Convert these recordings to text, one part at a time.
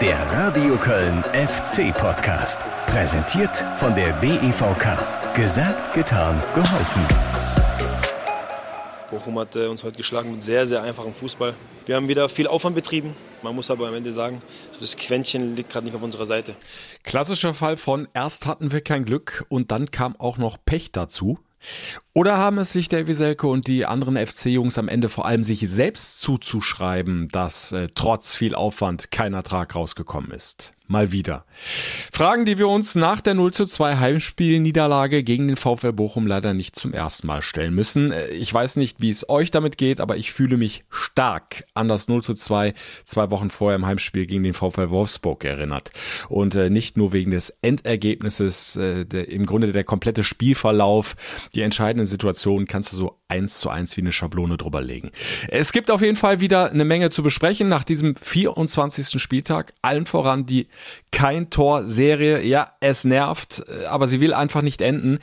Der Radio Köln FC Podcast. Präsentiert von der DEVK. Gesagt, getan, geholfen. Bochum hat äh, uns heute geschlagen mit sehr, sehr einfachem Fußball. Wir haben wieder viel Aufwand betrieben. Man muss aber am Ende sagen, das Quäntchen liegt gerade nicht auf unserer Seite. Klassischer Fall von erst hatten wir kein Glück und dann kam auch noch Pech dazu. Oder haben es sich der Wieselke und die anderen FC-Jungs am Ende vor allem sich selbst zuzuschreiben, dass äh, trotz viel Aufwand kein Ertrag rausgekommen ist? Mal wieder. Fragen, die wir uns nach der 0 zu 2 Heimspielniederlage gegen den VfL Bochum leider nicht zum ersten Mal stellen müssen. Äh, ich weiß nicht, wie es euch damit geht, aber ich fühle mich stark an das 0 zu 2 zwei Wochen vorher im Heimspiel gegen den VfL Wolfsburg erinnert. Und äh, nicht nur wegen des Endergebnisses, äh, im Grunde der komplette Spielverlauf, die entscheidenden Situationen kannst du so eins zu eins wie eine Schablone drüber legen. Es gibt auf jeden Fall wieder eine Menge zu besprechen nach diesem 24. Spieltag. Allen voran die kein Tor-Serie. Ja, es nervt, aber sie will einfach nicht enden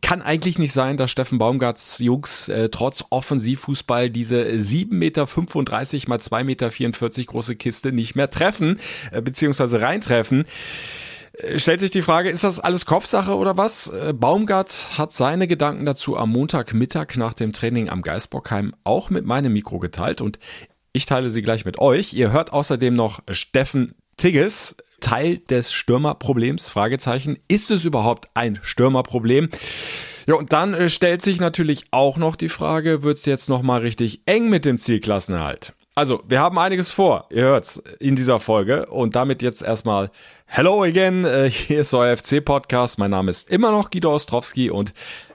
kann eigentlich nicht sein, dass Steffen Baumgarts Jungs äh, trotz Offensivfußball diese 7,35 Meter mal 2,44 Meter große Kiste nicht mehr treffen, äh, beziehungsweise reintreffen. Äh, stellt sich die Frage, ist das alles Kopfsache oder was? Äh, Baumgart hat seine Gedanken dazu am Montagmittag nach dem Training am Geisbockheim auch mit meinem Mikro geteilt und ich teile sie gleich mit euch. Ihr hört außerdem noch Steffen Tigges, Teil des Stürmerproblems? Fragezeichen. Ist es überhaupt ein Stürmerproblem? Ja, und dann äh, stellt sich natürlich auch noch die Frage, wird's jetzt nochmal richtig eng mit dem Zielklassenerhalt? Also, wir haben einiges vor, ihr hört's in dieser Folge und damit jetzt erstmal Hello again, äh, hier ist euer FC-Podcast, mein Name ist immer noch Guido Ostrowski und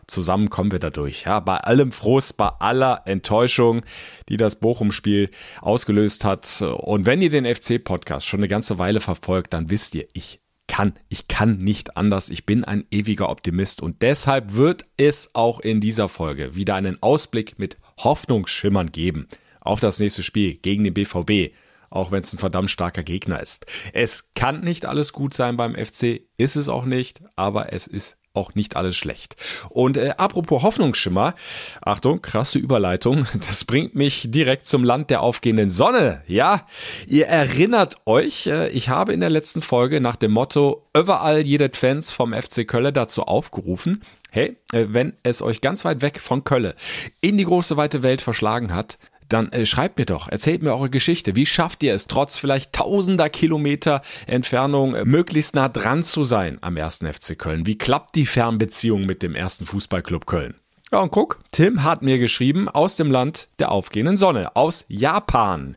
zusammen kommen wir dadurch. Ja, bei allem Frust, bei aller Enttäuschung, die das Bochum-Spiel ausgelöst hat. Und wenn ihr den FC-Podcast schon eine ganze Weile verfolgt, dann wisst ihr, ich kann, ich kann nicht anders. Ich bin ein ewiger Optimist und deshalb wird es auch in dieser Folge wieder einen Ausblick mit Hoffnungsschimmern geben auf das nächste Spiel gegen den BVB, auch wenn es ein verdammt starker Gegner ist. Es kann nicht alles gut sein beim FC, ist es auch nicht, aber es ist auch nicht alles schlecht. Und äh, apropos Hoffnungsschimmer, Achtung, krasse Überleitung, das bringt mich direkt zum Land der aufgehenden Sonne. Ja, ihr erinnert euch, äh, ich habe in der letzten Folge nach dem Motto überall jedet Fans vom FC Kölle dazu aufgerufen, hey, äh, wenn es euch ganz weit weg von Kölle in die große weite Welt verschlagen hat, dann äh, schreibt mir doch, erzählt mir eure Geschichte. Wie schafft ihr es, trotz vielleicht tausender Kilometer Entfernung äh, möglichst nah dran zu sein am ersten FC Köln? Wie klappt die Fernbeziehung mit dem ersten Fußballclub Köln? Ja, und guck, Tim hat mir geschrieben aus dem Land der aufgehenden Sonne, aus Japan.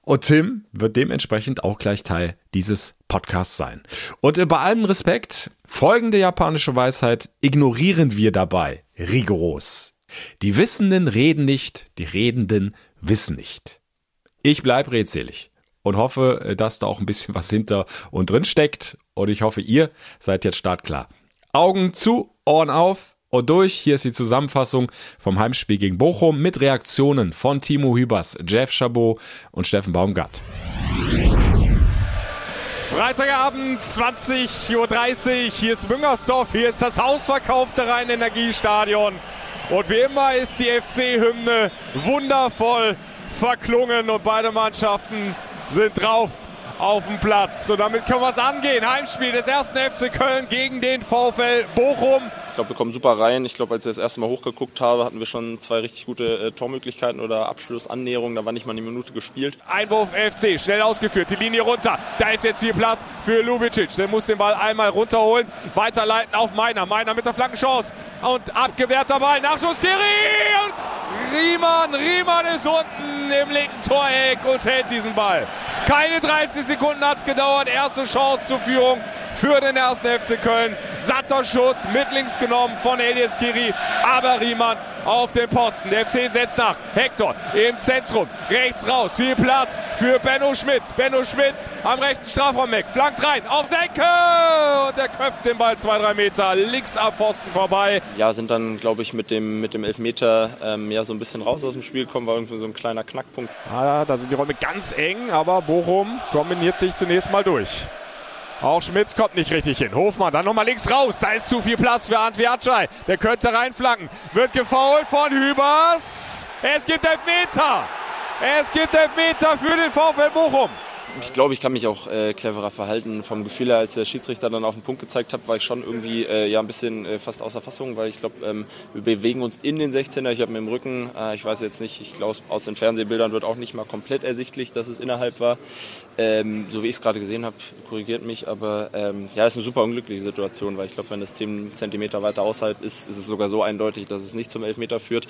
Und Tim wird dementsprechend auch gleich Teil dieses Podcasts sein. Und äh, bei allem Respekt, folgende japanische Weisheit ignorieren wir dabei rigoros. Die Wissenden reden nicht, die Redenden wissen nicht. Ich bleib redselig und hoffe, äh, dass da auch ein bisschen was hinter und drin steckt. Und ich hoffe, ihr seid jetzt startklar. Augen zu, Ohren auf und durch. Hier ist die Zusammenfassung vom Heimspiel gegen Bochum mit Reaktionen von Timo Hübers, Jeff Chabot und Steffen Baumgart. Freitagabend, 20.30 Uhr. Hier ist Müngersdorf. Hier ist das ausverkaufte Rhein-Energiestadion. Und wie immer ist die FC-Hymne wundervoll verklungen und beide Mannschaften sind drauf auf dem Platz. So, damit können wir es angehen. Heimspiel des ersten FC Köln gegen den VfL Bochum. Glaube, wir kommen super rein. Ich glaube, als ich das erste Mal hochgeguckt habe, hatten wir schon zwei richtig gute äh, Tormöglichkeiten oder Abschlussannäherungen. Da war nicht mal eine Minute gespielt. Einwurf FC, schnell ausgeführt, die Linie runter. Da ist jetzt viel Platz für Lubicic. Der muss den Ball einmal runterholen, weiterleiten auf Meiner. Meiner mit der Flankenchance und abgewehrter Ball. Nachschuss Thierry und Riemann. Riemann ist unten im linken Toreck und hält diesen Ball. Keine 30 Sekunden hat es gedauert. Erste Chance zur Führung für den ersten FC Köln. Satter Schuss mit links genommen von Elias Kiri. Aber Riemann auf den Posten. Der FC setzt nach. Hector im Zentrum. Rechts raus. Viel Platz für Benno Schmitz. Benno Schmitz am rechten Strafraum weg. Flankt rein. Auf Senke. Und der köpft den Ball zwei, drei Meter links ab Posten vorbei. Ja, sind dann, glaube ich, mit dem, mit dem Elfmeter ähm, ja, so ein bisschen raus aus dem Spiel gekommen. War irgendwie so ein kleiner Knackpunkt. Ah, da sind die Räume ganz eng. Aber Bochum kombiniert sich zunächst mal durch. Auch Schmitz kommt nicht richtig hin. Hofmann dann nochmal links raus. Da ist zu viel Platz für Antwiatschei. Der könnte reinflanken. Wird gefault von Hübers. Es gibt Elfmeter. Es gibt Elfmeter für den VfL Bochum. Ich glaube, ich kann mich auch äh, cleverer verhalten. Vom Gefühl her, als der Schiedsrichter dann auf den Punkt gezeigt hat, war ich schon irgendwie äh, ja, ein bisschen äh, fast außer Fassung, weil ich glaube, ähm, wir bewegen uns in den 16er. Ich habe mir im Rücken, äh, ich weiß jetzt nicht, ich glaube, aus den Fernsehbildern wird auch nicht mal komplett ersichtlich, dass es innerhalb war. Ähm, so wie ich es gerade gesehen habe, korrigiert mich, aber ähm, ja, ist eine super unglückliche Situation, weil ich glaube, wenn es 10 Zentimeter weiter außerhalb ist, ist es sogar so eindeutig, dass es nicht zum Elfmeter führt.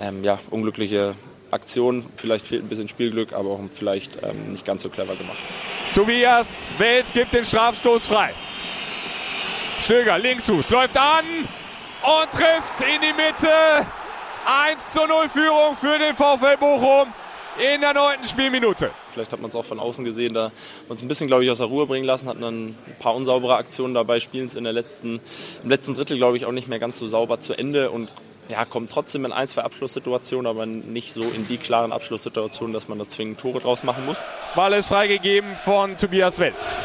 Ähm, ja, unglückliche Aktion. Vielleicht fehlt ein bisschen Spielglück, aber auch vielleicht ähm, nicht ganz so clever gemacht. Tobias Wels gibt den Strafstoß frei. Stöger, Linksfuß, läuft an und trifft in die Mitte. 1 zu 0 Führung für den VfL Bochum in der neunten Spielminute. Vielleicht hat man es auch von außen gesehen, da uns ein bisschen, glaube ich, aus der Ruhe bringen lassen, hatten dann ein paar unsaubere Aktionen dabei, spielen es in der letzten, im letzten Drittel, glaube ich, auch nicht mehr ganz so sauber zu Ende und ja, kommt trotzdem in ein, zwei Abschlusssituationen, aber nicht so in die klaren Abschlusssituationen, dass man da zwingend Tore draus machen muss. Ball ist freigegeben von Tobias Welz.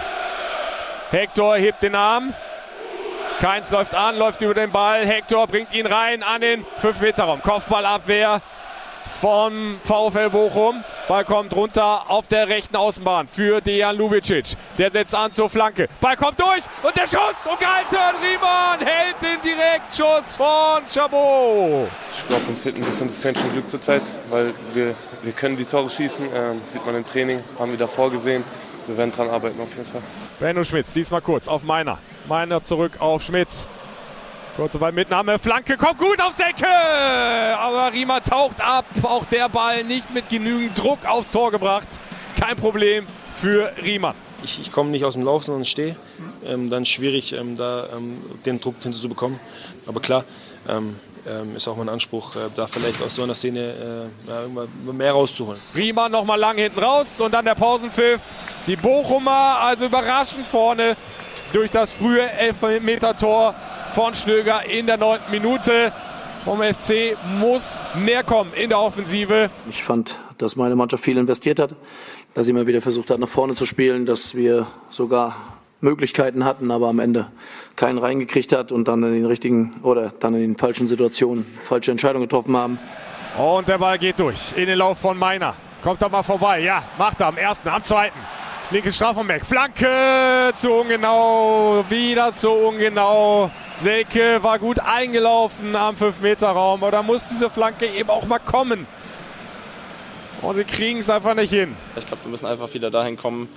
Hector hebt den Arm. Keins läuft an, läuft über den Ball. Hector bringt ihn rein an den 5-Meter-Raum. Kopfballabwehr vom VfL Bochum. Ball kommt runter auf der rechten Außenbahn für Dejan Lubicic. Der setzt an zur Flanke. Ball kommt durch und der Schuss und gehalten. Riemann hält den Direktschuss von Chabot. Ich glaube, uns fehlt ein bisschen das Quäntchen Glück zurzeit, weil wir, wir können die Tore schießen. Ähm, sieht man im Training, haben wir davor gesehen. Wir werden dran arbeiten auf jeden Fall. Benno Schmitz, diesmal kurz auf meiner. Meiner zurück auf Schmitz. Kurze Ballmitnahme, Flanke kommt gut auf Säcke, aber Riemer taucht ab. Auch der Ball nicht mit genügend Druck aufs Tor gebracht. Kein Problem für Riemer. Ich, ich komme nicht aus dem Lauf, sondern stehe. Ähm, dann schwierig, ähm, da ähm, den Druck hinter zu bekommen. Aber klar, ähm, ähm, ist auch mein Anspruch, äh, da vielleicht aus so einer Szene äh, mehr rauszuholen. Riemer nochmal lang hinten raus und dann der Pausenpfiff. Die Bochumer also überraschend vorne durch das frühe Elfmeter-Tor von Schlöger in der neunten Minute. Vom FC muss mehr kommen in der Offensive. Ich fand, dass meine Mannschaft viel investiert hat, dass sie immer wieder versucht hat, nach vorne zu spielen, dass wir sogar Möglichkeiten hatten, aber am Ende keinen reingekriegt hat und dann in den richtigen oder dann in den falschen Situationen falsche Entscheidungen getroffen haben. Und der Ball geht durch in den Lauf von Meiner. Kommt da mal vorbei. Ja, macht er am ersten, am zweiten. Linkes Strafraumberg. Flanke zu ungenau. Wieder zu ungenau. Selke war gut eingelaufen am 5-Meter-Raum. Aber da muss diese Flanke eben auch mal kommen. Und sie kriegen es einfach nicht hin. Ich glaube, wir müssen einfach wieder dahin kommen,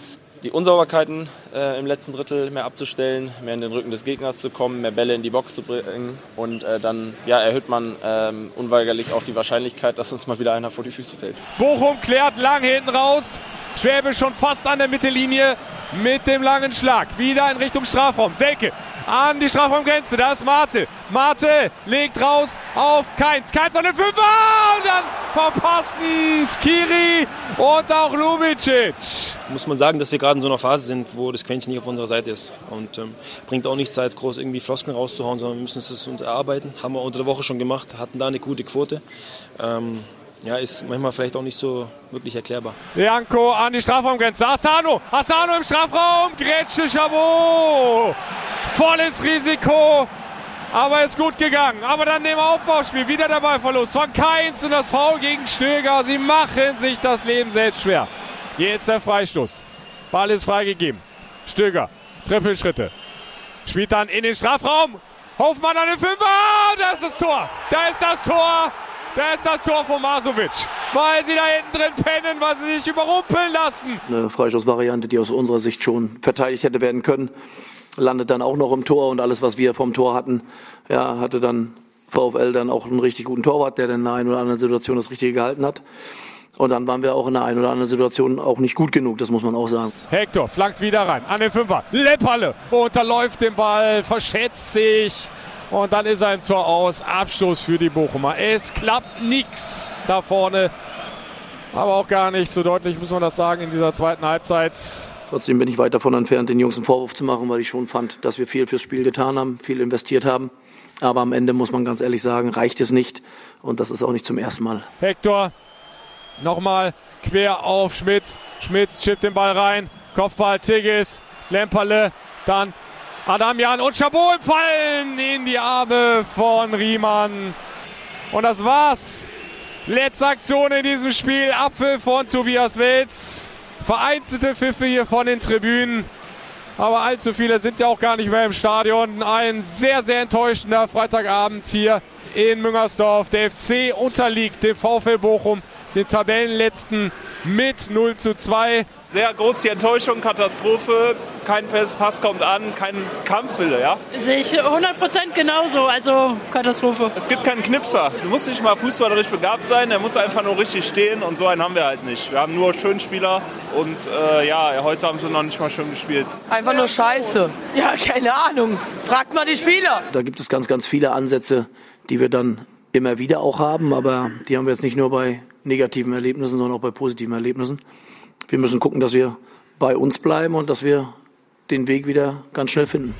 die Unsauberkeiten äh, im letzten Drittel mehr abzustellen, mehr in den Rücken des Gegners zu kommen, mehr Bälle in die Box zu bringen und äh, dann ja, erhöht man ähm, unweigerlich auch die Wahrscheinlichkeit, dass uns mal wieder einer vor die Füße fällt. Bochum klärt lang hinten raus. Schwäbe schon fast an der Mittellinie mit dem langen Schlag. Wieder in Richtung Strafraum. Selke an die Strafraumgrenze. Da ist Mate. Mate legt raus auf Keins. Keins an den Fünfer und dann verpassen Skiri und auch Lubicic. Muss man sagen, dass wir gerade in so einer Phase sind, wo das Quäntchen nicht auf unserer Seite ist. Und ähm, bringt auch nichts, jetzt groß irgendwie Flosken rauszuhauen, sondern wir müssen es uns erarbeiten. Haben wir unter der Woche schon gemacht, hatten da eine gute Quote. Ähm, ja, ist manchmal vielleicht auch nicht so wirklich erklärbar. Janko an die Strafraumgrenze. Asano, Asano im Strafraum. Grätsche Chabot. Volles Risiko. Aber ist gut gegangen. Aber dann im Aufbauspiel wieder der Ballverlust von Keins und das Foul gegen Stöger. Sie machen sich das Leben selbst schwer. Jetzt der Freistoß. Ball ist freigegeben. Stöger, Trippelschritte. Spielt dann in den Strafraum. Hofmann an den Fünfer. Da ist das Tor. Da ist das Tor. Da ist das Tor von Masovic. Weil sie da hinten drin pennen, weil sie sich überrumpeln lassen. Eine Freistoßvariante, die aus unserer Sicht schon verteidigt hätte werden können. Landet dann auch noch im Tor und alles, was wir vom Tor hatten, ja, hatte dann VfL dann auch einen richtig guten Torwart, der dann in der einen oder anderen Situation das Richtige gehalten hat. Und dann waren wir auch in der einen oder anderen Situation auch nicht gut genug, das muss man auch sagen. Hector flankt wieder rein an den Fünfer. Leppalle unterläuft den Ball, verschätzt sich. Und dann ist er im Tor aus. Abstoß für die Bochumer. Es klappt nichts da vorne. Aber auch gar nicht so deutlich, muss man das sagen, in dieser zweiten Halbzeit. Trotzdem bin ich weit davon entfernt, den Jungs einen Vorwurf zu machen, weil ich schon fand, dass wir viel fürs Spiel getan haben, viel investiert haben. Aber am Ende muss man ganz ehrlich sagen, reicht es nicht. Und das ist auch nicht zum ersten Mal. Hector nochmal quer auf Schmitz. Schmitz chippt den Ball rein. Kopfball Tigges. Lemperle. Dann Adamian und Chabot fallen in die Arme von Riemann. Und das war's. Letzte Aktion in diesem Spiel. Apfel von Tobias Welz. vereinzelte Pfiffe hier von den Tribünen. Aber allzu viele sind ja auch gar nicht mehr im Stadion. Ein sehr, sehr enttäuschender Freitagabend hier in Müngersdorf. Der FC unterliegt dem VfL Bochum, den Tabellenletzten mit 0 zu 2. Sehr groß die Enttäuschung, Katastrophe. Kein Pass kommt an, kein Kampfwille, ja? Sehe ich 100% genauso, also Katastrophe. Es gibt keinen Knipser. Du musst nicht mal fußballerisch begabt sein, der muss einfach nur richtig stehen und so einen haben wir halt nicht. Wir haben nur Schönspieler und äh, ja, heute haben sie noch nicht mal schön gespielt. Einfach nur Scheiße. Ja, keine Ahnung. Fragt mal die Spieler. Da gibt es ganz, ganz viele Ansätze, die wir dann immer wieder auch haben, aber die haben wir jetzt nicht nur bei negativen Erlebnissen, sondern auch bei positiven Erlebnissen. Wir müssen gucken, dass wir bei uns bleiben und dass wir den Weg wieder ganz schnell finden.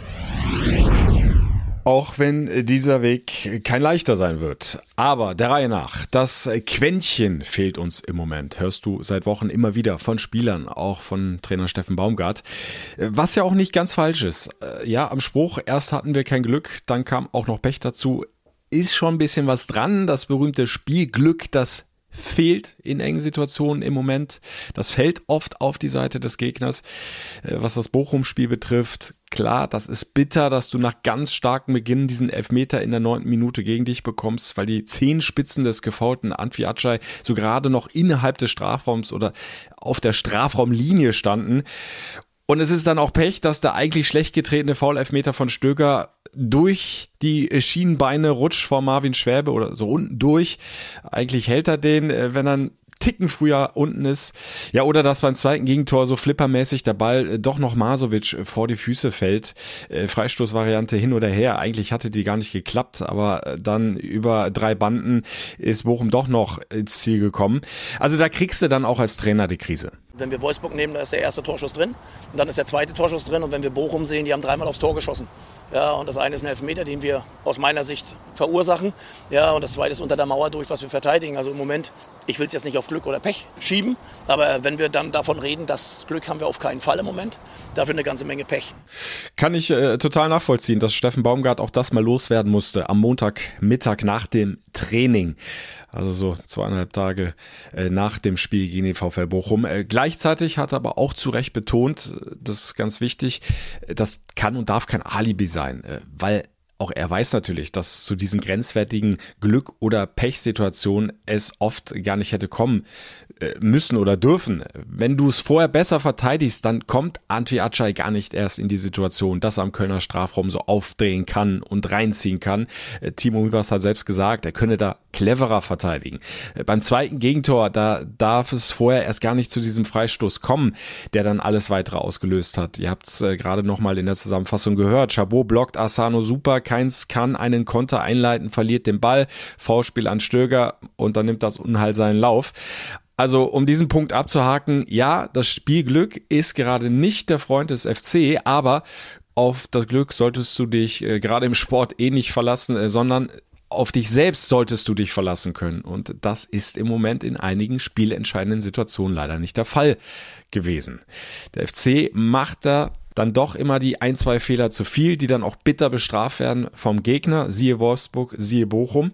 Auch wenn dieser Weg kein leichter sein wird. Aber der Reihe nach, das Quäntchen fehlt uns im Moment. Hörst du seit Wochen immer wieder von Spielern, auch von Trainer Steffen Baumgart. Was ja auch nicht ganz falsch ist. Ja, am Spruch, erst hatten wir kein Glück, dann kam auch noch Pech dazu. Ist schon ein bisschen was dran. Das berühmte Spielglück, das fehlt in engen Situationen im Moment. Das fällt oft auf die Seite des Gegners. Äh, was das Bochum-Spiel betrifft, klar, das ist bitter, dass du nach ganz starkem Beginn diesen Elfmeter in der neunten Minute gegen dich bekommst, weil die zehn Spitzen des gefaulten Antwi Acay so gerade noch innerhalb des Strafraums oder auf der Strafraumlinie standen. Und es ist dann auch Pech, dass der eigentlich schlecht getretene Foul-Elfmeter von Stöger durch die Schienenbeine rutscht vor Marvin Schwäbe oder so unten durch. Eigentlich hält er den, äh, wenn er Ticken früher unten ist. Ja, oder dass beim zweiten Gegentor so flippermäßig der Ball äh, doch noch Masovic äh, vor die Füße fällt. Freistoßvariante hin oder her. Eigentlich hatte die gar nicht geklappt, aber dann über drei Banden ist Bochum doch noch ins Ziel gekommen. Also da kriegst du dann auch als Trainer die Krise. Wenn wir Wolfsburg nehmen, da ist der erste Torschuss drin und dann ist der zweite Torschuss drin und wenn wir Bochum sehen, die haben dreimal aufs Tor geschossen. Ja, und das eine ist ein Elfmeter, den wir aus meiner Sicht verursachen. Ja, und das zweite ist unter der Mauer durch, was wir verteidigen. Also im Moment, ich will es jetzt nicht auf Glück oder Pech schieben, aber wenn wir dann davon reden, das Glück haben wir auf keinen Fall im Moment. Dafür eine ganze Menge Pech. Kann ich äh, total nachvollziehen, dass Steffen Baumgart auch das mal loswerden musste am Montagmittag nach dem Training also so zweieinhalb Tage äh, nach dem Spiel gegen den VfL Bochum. Äh, gleichzeitig hat er aber auch zu Recht betont, das ist ganz wichtig, das kann und darf kein Alibi sein, äh, weil auch er weiß natürlich, dass zu diesen grenzwertigen Glück- oder Pechsituationen es oft gar nicht hätte kommen äh, müssen oder dürfen. Wenn du es vorher besser verteidigst, dann kommt Antwi Acay gar nicht erst in die Situation, dass er am Kölner Strafraum so aufdrehen kann und reinziehen kann. Äh, Timo Hübers hat selbst gesagt, er könne da cleverer verteidigen. Äh, beim zweiten Gegentor, da darf es vorher erst gar nicht zu diesem Freistoß kommen, der dann alles weitere ausgelöst hat. Ihr habt es gerade nochmal in der Zusammenfassung gehört. Chabot blockt Asano super, keins kann einen Konter einleiten, verliert den Ball, V-Spiel an Stöger und dann nimmt das Unheil seinen Lauf. Also, um diesen Punkt abzuhaken, ja, das Spielglück ist gerade nicht der Freund des FC, aber auf das Glück solltest du dich äh, gerade im Sport eh nicht verlassen, äh, sondern auf dich selbst solltest du dich verlassen können. Und das ist im Moment in einigen spielentscheidenden Situationen leider nicht der Fall gewesen. Der FC macht da dann doch immer die ein, zwei Fehler zu viel, die dann auch bitter bestraft werden vom Gegner, siehe Wolfsburg, siehe Bochum.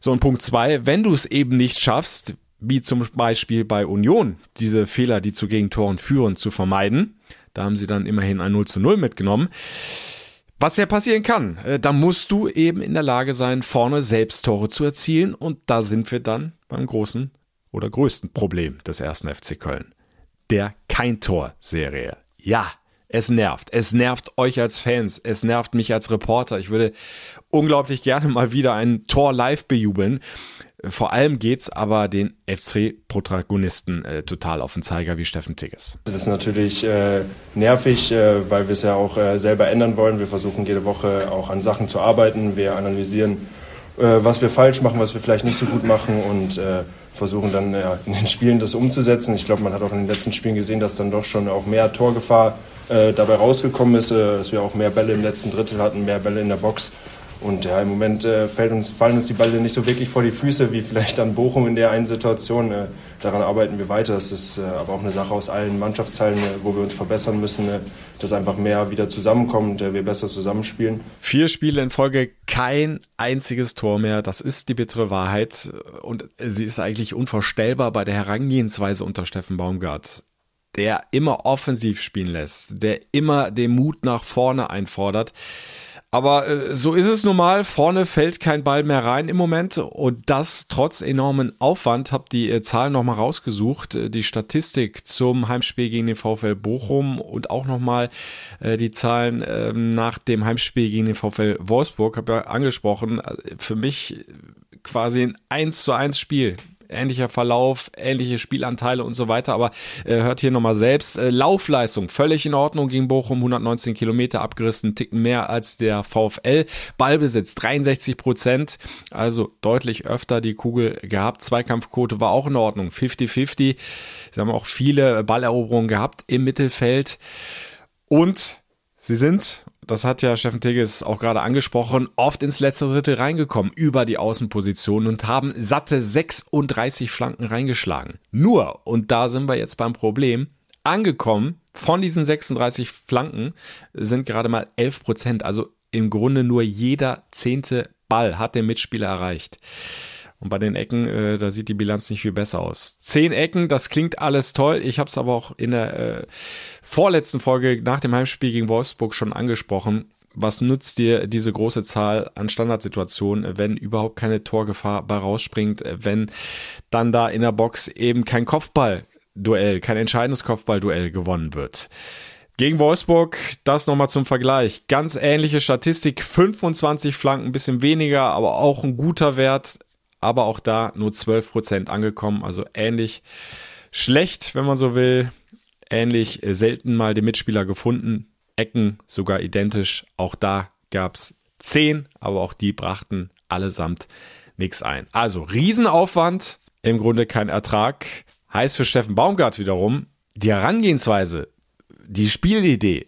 So, und Punkt zwei, wenn du es eben nicht schaffst, wie zum Beispiel bei Union, diese Fehler, die zu Gegentoren führen, zu vermeiden. Da haben sie dann immerhin ein 0 zu 0 mitgenommen. Was ja passieren kann, äh, da musst du eben in der Lage sein, vorne selbst Tore zu erzielen und da sind wir dann beim großen oder größten Problem des ersten FC Köln. Der Kein-Tor-Serie. Ja, es nervt. Es nervt euch als Fans. Es nervt mich als Reporter. Ich würde unglaublich gerne mal wieder ein Tor live bejubeln. Vor allem geht's aber den FC-Protagonisten äh, total auf den Zeiger wie Steffen Tigges. Das ist natürlich äh, nervig, äh, weil wir es ja auch äh, selber ändern wollen. Wir versuchen jede Woche auch an Sachen zu arbeiten. Wir analysieren, äh, was wir falsch machen, was wir vielleicht nicht so gut machen und äh, versuchen dann in den Spielen das umzusetzen. Ich glaube, man hat auch in den letzten Spielen gesehen, dass dann doch schon auch mehr Torgefahr dabei rausgekommen ist, dass wir auch mehr Bälle im letzten Drittel hatten, mehr Bälle in der Box. Und ja, im Moment äh, fällt uns, fallen uns die Bälle nicht so wirklich vor die Füße, wie vielleicht an Bochum in der einen Situation. Äh, daran arbeiten wir weiter. Das ist äh, aber auch eine Sache aus allen Mannschaftsteilen, äh, wo wir uns verbessern müssen, äh, dass einfach mehr wieder zusammenkommt, äh, wir besser zusammenspielen. Vier Spiele in Folge, kein einziges Tor mehr. Das ist die bittere Wahrheit. Und sie ist eigentlich unvorstellbar bei der Herangehensweise unter Steffen Baumgart der immer offensiv spielen lässt, der immer den Mut nach vorne einfordert. Aber äh, so ist es nun mal. Vorne fällt kein Ball mehr rein im Moment und das trotz enormen Aufwand. Hab die äh, Zahlen nochmal rausgesucht, äh, die Statistik zum Heimspiel gegen den VfL Bochum und auch nochmal äh, die Zahlen äh, nach dem Heimspiel gegen den VfL Wolfsburg. Hab ja angesprochen, äh, für mich quasi ein 1 zu 1 Spiel ähnlicher Verlauf, ähnliche Spielanteile und so weiter. Aber äh, hört hier nochmal selbst. Äh, Laufleistung völlig in Ordnung gegen Bochum, 119 Kilometer abgerissen, Ticken mehr als der VfL. Ballbesitz 63 Prozent, also deutlich öfter die Kugel gehabt. Zweikampfquote war auch in Ordnung, 50-50. Sie haben auch viele Balleroberungen gehabt im Mittelfeld. Und sie sind, das hat ja Steffen Tigges auch gerade angesprochen, oft ins letzte Drittel reingekommen über die Außenposition und haben satte 36 Flanken reingeschlagen. Nur, und da sind wir jetzt beim Problem, angekommen von diesen 36 Flanken sind gerade mal 11 Prozent, also im Grunde nur jeder zehnte Ball hat den Mitspieler erreicht. Und bei den Ecken, äh, da sieht die Bilanz nicht viel besser aus. Zehn Ecken, das klingt alles toll. Ich habe es aber auch in der äh, vorletzten Folge nach dem Heimspiel gegen Wolfsburg schon angesprochen. Was nützt dir diese große Zahl an Standardsituationen, wenn überhaupt keine Torgefahr bei rausspringt, wenn dann da in der Box eben kein Kopfballduell, kein entscheidendes Kopfballduell gewonnen wird? Gegen Wolfsburg, das nochmal zum Vergleich. Ganz ähnliche Statistik, 25 Flanken, bisschen weniger, aber auch ein guter Wert aber auch da nur 12% angekommen, also ähnlich schlecht, wenn man so will, ähnlich selten mal den Mitspieler gefunden, Ecken sogar identisch, auch da gab es 10, aber auch die brachten allesamt nichts ein. Also Riesenaufwand, im Grunde kein Ertrag, heißt für Steffen Baumgart wiederum, die Herangehensweise, die Spielidee,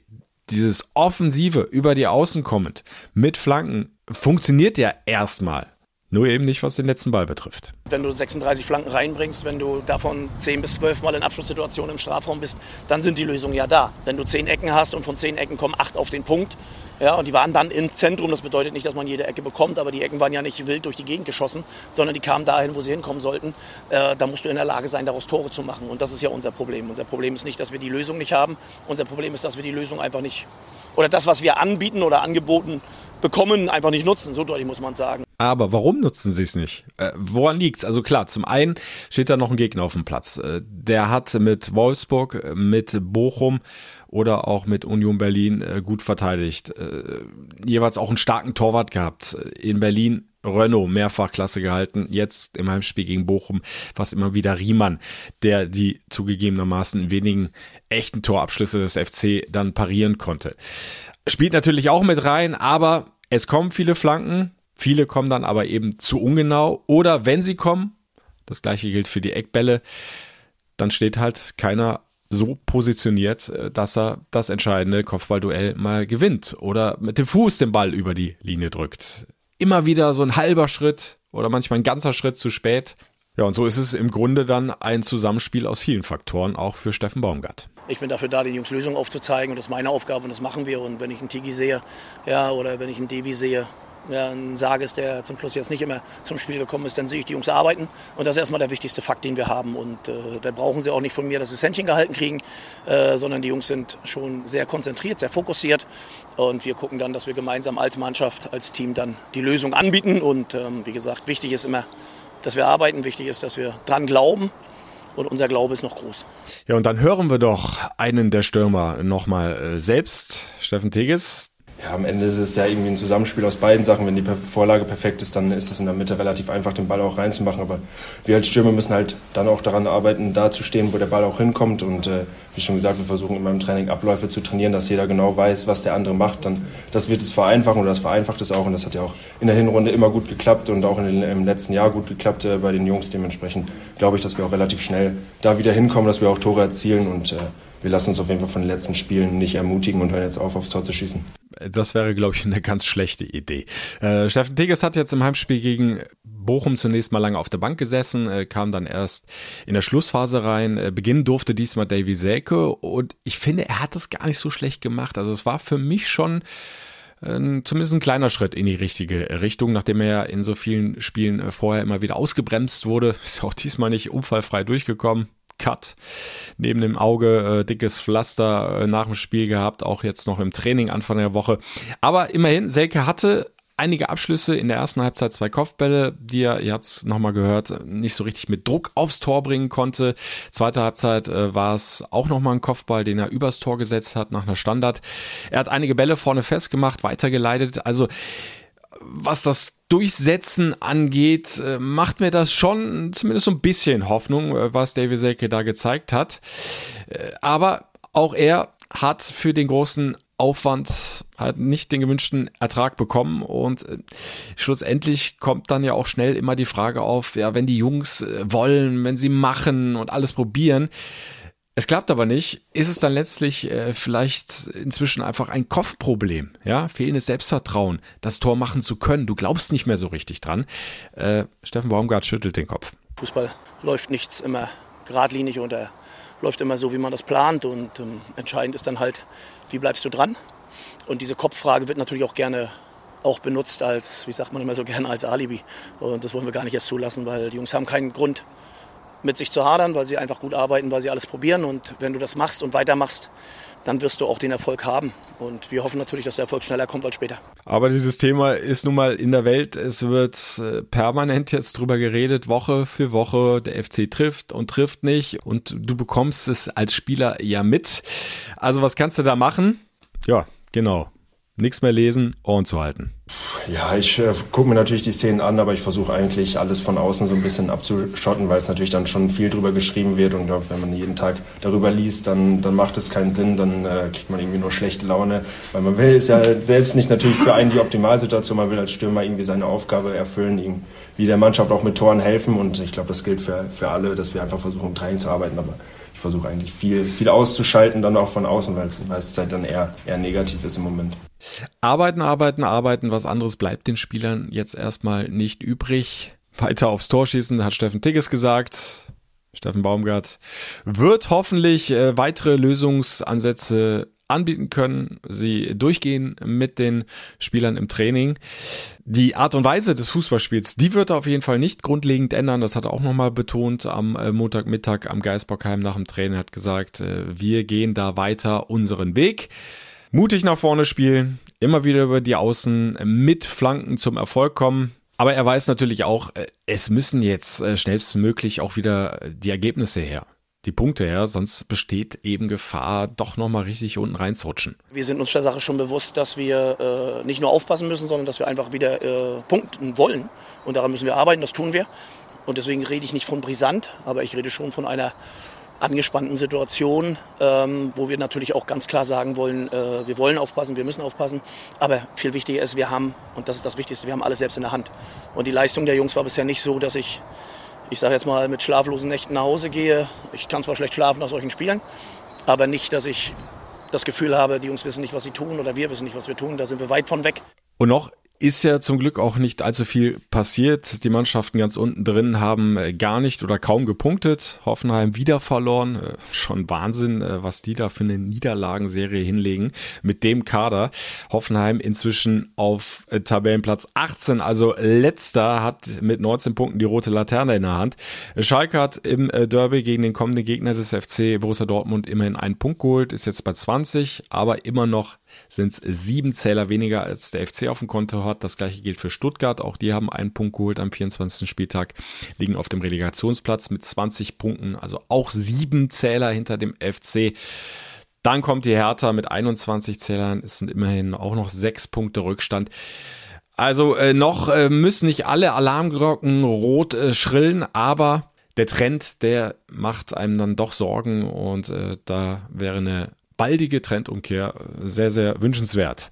dieses Offensive über die Außen kommend mit Flanken funktioniert ja erstmal. Nur eben nicht, was den letzten Ball betrifft. Wenn du 36 Flanken reinbringst, wenn du davon 10 bis 12 Mal in Abschlusssituationen im Strafraum bist, dann sind die Lösungen ja da. Wenn du 10 Ecken hast und von 10 Ecken kommen 8 auf den Punkt, ja, und die waren dann im Zentrum. Das bedeutet nicht, dass man jede Ecke bekommt, aber die Ecken waren ja nicht wild durch die Gegend geschossen, sondern die kamen dahin, wo sie hinkommen sollten. Äh, da musst du in der Lage sein, daraus Tore zu machen. Und das ist ja unser Problem. Unser Problem ist nicht, dass wir die Lösung nicht haben. Unser Problem ist, dass wir die Lösung einfach nicht, oder das, was wir anbieten oder angeboten bekommen, einfach nicht nutzen. So deutlich muss man sagen. Aber warum nutzen sie es nicht? Äh, woran liegt's? Also klar, zum einen steht da noch ein Gegner auf dem Platz. Äh, der hat mit Wolfsburg, äh, mit Bochum oder auch mit Union Berlin äh, gut verteidigt. Äh, jeweils auch einen starken Torwart gehabt. In Berlin Renault mehrfach klasse gehalten. Jetzt im Heimspiel gegen Bochum fast immer wieder Riemann, der die zugegebenermaßen wenigen echten Torabschlüsse des FC dann parieren konnte. Spielt natürlich auch mit rein, aber es kommen viele Flanken Viele kommen dann aber eben zu ungenau oder wenn sie kommen, das gleiche gilt für die Eckbälle, dann steht halt keiner so positioniert, äh, dass er das entscheidende Kopfballduell mal gewinnt oder mit dem Fuß den Ball über die Linie drückt. Immer wieder so ein halber Schritt oder manchmal ein ganzer Schritt zu spät. Ja, und so ist es im Grunde dann ein Zusammenspiel aus vielen Faktoren, auch für Steffen Baumgart. Ich bin dafür da, den Jungs Lösungen aufzuzeigen und das ist meine Aufgabe und das machen wir. Und wenn ich einen Tigi sehe, ja, oder wenn ich einen Devi sehe, ja, ein Sarges, der zum Schluss jetzt nicht immer zum Spiel gekommen ist, dann sehe ich die Jungs arbeiten. Und das ist erstmal der wichtigste Fakt, den wir haben. Und äh, da brauchen sie auch nicht von mir, dass sie das Händchen gehalten kriegen, äh, sondern die Jungs sind schon sehr konzentriert, sehr fokussiert. Und wir gucken dann, dass wir gemeinsam als Mannschaft, als Team dann die Lösung anbieten. Und ähm, wie gesagt, wichtig ist immer, dass wir arbeiten. Wichtig ist, dass wir dran glauben. Und unser Glaube ist noch groß. Ja, und dann hören wir doch einen der Stürmer nochmal äh, selbst, Steffen Teges, ja, am Ende ist es ja irgendwie ein Zusammenspiel aus beiden Sachen. Wenn die Vorlage perfekt ist, dann ist es in der Mitte relativ einfach, den Ball auch reinzumachen. Aber wir als Stürmer müssen halt dann auch daran arbeiten, da zu stehen, wo der Ball auch hinkommt. Und äh, wie schon gesagt, wir versuchen immer im Training Abläufe zu trainieren, dass jeder genau weiß, was der andere macht. Dann, das wird es vereinfachen oder das vereinfacht es auch. Und das hat ja auch in der Hinrunde immer gut geklappt und auch den, im letzten Jahr gut geklappt äh, bei den Jungs. Dementsprechend glaube ich, dass wir auch relativ schnell da wieder hinkommen, dass wir auch Tore erzielen und äh, wir lassen uns auf jeden Fall von den letzten Spielen nicht ermutigen und hören jetzt auf, aufs Tor zu schießen. Das wäre, glaube ich, eine ganz schlechte Idee. Äh, Steffen Tigges hat jetzt im Heimspiel gegen Bochum zunächst mal lange auf der Bank gesessen, äh, kam dann erst in der Schlussphase rein. Äh, beginnen durfte diesmal Davy Selke und ich finde, er hat das gar nicht so schlecht gemacht. Also es war für mich schon äh, zumindest ein kleiner Schritt in die richtige Richtung, nachdem er in so vielen Spielen äh, vorher immer wieder ausgebremst wurde. Ist auch diesmal nicht unfallfrei durchgekommen Cut neben dem Auge, äh, dickes Pflaster äh, nach dem Spiel gehabt, auch jetzt noch im Training Anfang der Woche. Aber immerhin, Selke hatte einige Abschlüsse in der ersten Halbzeit, zwei Kopfbälle, die er, ihr habt es nochmal gehört, nicht so richtig mit Druck aufs Tor bringen konnte. Zweite Halbzeit äh, war es auch nochmal ein Kopfball, den er übers Tor gesetzt hat nach einer Standard. Er hat einige Bälle vorne festgemacht, weitergeleitet. Also was das Durchsetzen angeht, äh, macht mir das schon zumindest so ein bisschen Hoffnung, äh, was David Selke da gezeigt hat. Äh, aber auch er hat für den großen Aufwand hat nicht den gewünschten Ertrag bekommen und schlussendlich kommt dann ja auch schnell immer die Frage auf, ja, wenn die Jungs wollen, wenn sie machen und alles probieren, es klappt aber nicht, ist es dann letztlich äh, vielleicht inzwischen einfach ein Kopfproblem, ja, fehlendes Selbstvertrauen, das Tor machen zu können. Du glaubst nicht mehr so richtig dran. Äh, Steffen Baumgart schüttelt den Kopf. Fußball läuft nichts immer geradlinig und er läuft immer so, wie man das plant und ähm, entscheidend ist dann halt, wie bleibst du dran? Und diese Kopffrage wird natürlich auch gerne auch benutzt als, wie sagt man immer so gerne, als Alibi. Und das wollen wir gar nicht erst zulassen, weil die Jungs haben keinen Grund, mit sich zu hadern, weil sie einfach gut arbeiten, weil sie alles probieren. Und wenn du das machst und weitermachst, dann wirst du auch den Erfolg haben. Und wir hoffen natürlich, dass der Erfolg schneller kommt als später. Aber dieses Thema ist nun mal in der Welt. Es wird äh, permanent jetzt drüber geredet, Woche für Woche. Der FC trifft und trifft nicht. Und du bekommst es als Spieler ja mit. Also was kannst du da machen? Ja, genau. Nichts mehr lesen, Ohren zu halten. Ja, ich äh, gucke mir natürlich die Szenen an, aber ich versuche eigentlich alles von außen so ein bisschen abzuschotten, weil es natürlich dann schon viel drüber geschrieben wird und glaub, wenn man jeden Tag darüber liest, dann, dann macht es keinen Sinn, dann äh, kriegt man irgendwie nur schlechte Laune, weil man will es ja selbst nicht natürlich für einen die Optimalsituation, man will als Stürmer irgendwie seine Aufgabe erfüllen, irgendwie der Mannschaft auch mit Toren helfen und ich glaube, das gilt für, für alle, dass wir einfach versuchen, im Training zu arbeiten, aber ich versuche eigentlich viel, viel auszuschalten, dann auch von außen, weil es, halt dann eher, eher negativ ist im Moment. Arbeiten, arbeiten, arbeiten, was anderes bleibt den Spielern jetzt erstmal nicht übrig. Weiter aufs Tor schießen, hat Steffen Tigges gesagt. Steffen Baumgart wird hoffentlich äh, weitere Lösungsansätze anbieten können, sie durchgehen mit den Spielern im Training. Die Art und Weise des Fußballspiels, die wird er auf jeden Fall nicht grundlegend ändern. Das hat er auch nochmal betont am äh, Montagmittag am Geisbockheim nach dem Training, hat gesagt, äh, wir gehen da weiter unseren Weg. Mutig nach vorne spielen, immer wieder über die Außen mit Flanken zum Erfolg kommen. Aber er weiß natürlich auch, äh, es müssen jetzt schnellstmöglich auch wieder die Ergebnisse her die Punkte her, sonst besteht eben Gefahr, doch nochmal richtig unten reinzurutschen. Wir sind uns der Sache schon bewusst, dass wir äh, nicht nur aufpassen müssen, sondern dass wir einfach wieder äh, punkten wollen. Und daran müssen wir arbeiten, das tun wir. Und deswegen rede ich nicht von brisant, aber ich rede schon von einer angespannten Situation, ähm, wo wir natürlich auch ganz klar sagen wollen, äh, wir wollen aufpassen, wir müssen aufpassen. Aber viel wichtiger ist, wir haben, und das ist das Wichtigste, wir haben alles selbst in der Hand. Und die Leistung der Jungs war bisher nicht so, dass ich ich sage jetzt mal, mit schlaflosen Nächten nach Hause gehe. Ich kann zwar schlecht schlafen nach solchen Spielen, aber nicht, dass ich das Gefühl habe, die Jungs wissen nicht, was sie tun oder wir wissen nicht, was wir tun. Da sind wir weit von weg. Und noch ist ja zum Glück auch nicht allzu viel passiert. Die Mannschaften ganz unten drin haben äh, gar nicht oder kaum gepunktet. Hoffenheim wieder verloren. Äh, schon Wahnsinn, äh, was die da für eine Niederlagenserie hinlegen mit dem Kader. Hoffenheim inzwischen auf Tabellenplatz 18, also letzter, hat mit 19 Punkten die rote Laterne in der Hand. Schalke hat im Derby gegen den kommenden Gegner des FC Borussia Dortmund immerhin einen Punkt geholt, ist jetzt bei 20, aber immer noch sind es sieben Zähler weniger als der FC auf dem Konto hat. Das gleiche gilt für Stuttgart. Auch die haben einen Punkt geholt am 24. Spieltag, liegen auf dem Relegationsplatz mit 20 Punkten, also auch sieben Zähler hinter dem FC. Dann kommt die Hertha mit 21 Zählern. Es sind immerhin auch noch sechs Punkte Rückstand. Also äh, noch äh, müssen nicht alle Alarmglocken rot äh, schrillen, aber der Trend, der macht einem dann doch Sorgen und äh, da wäre eine baldige Trendumkehr sehr, sehr wünschenswert.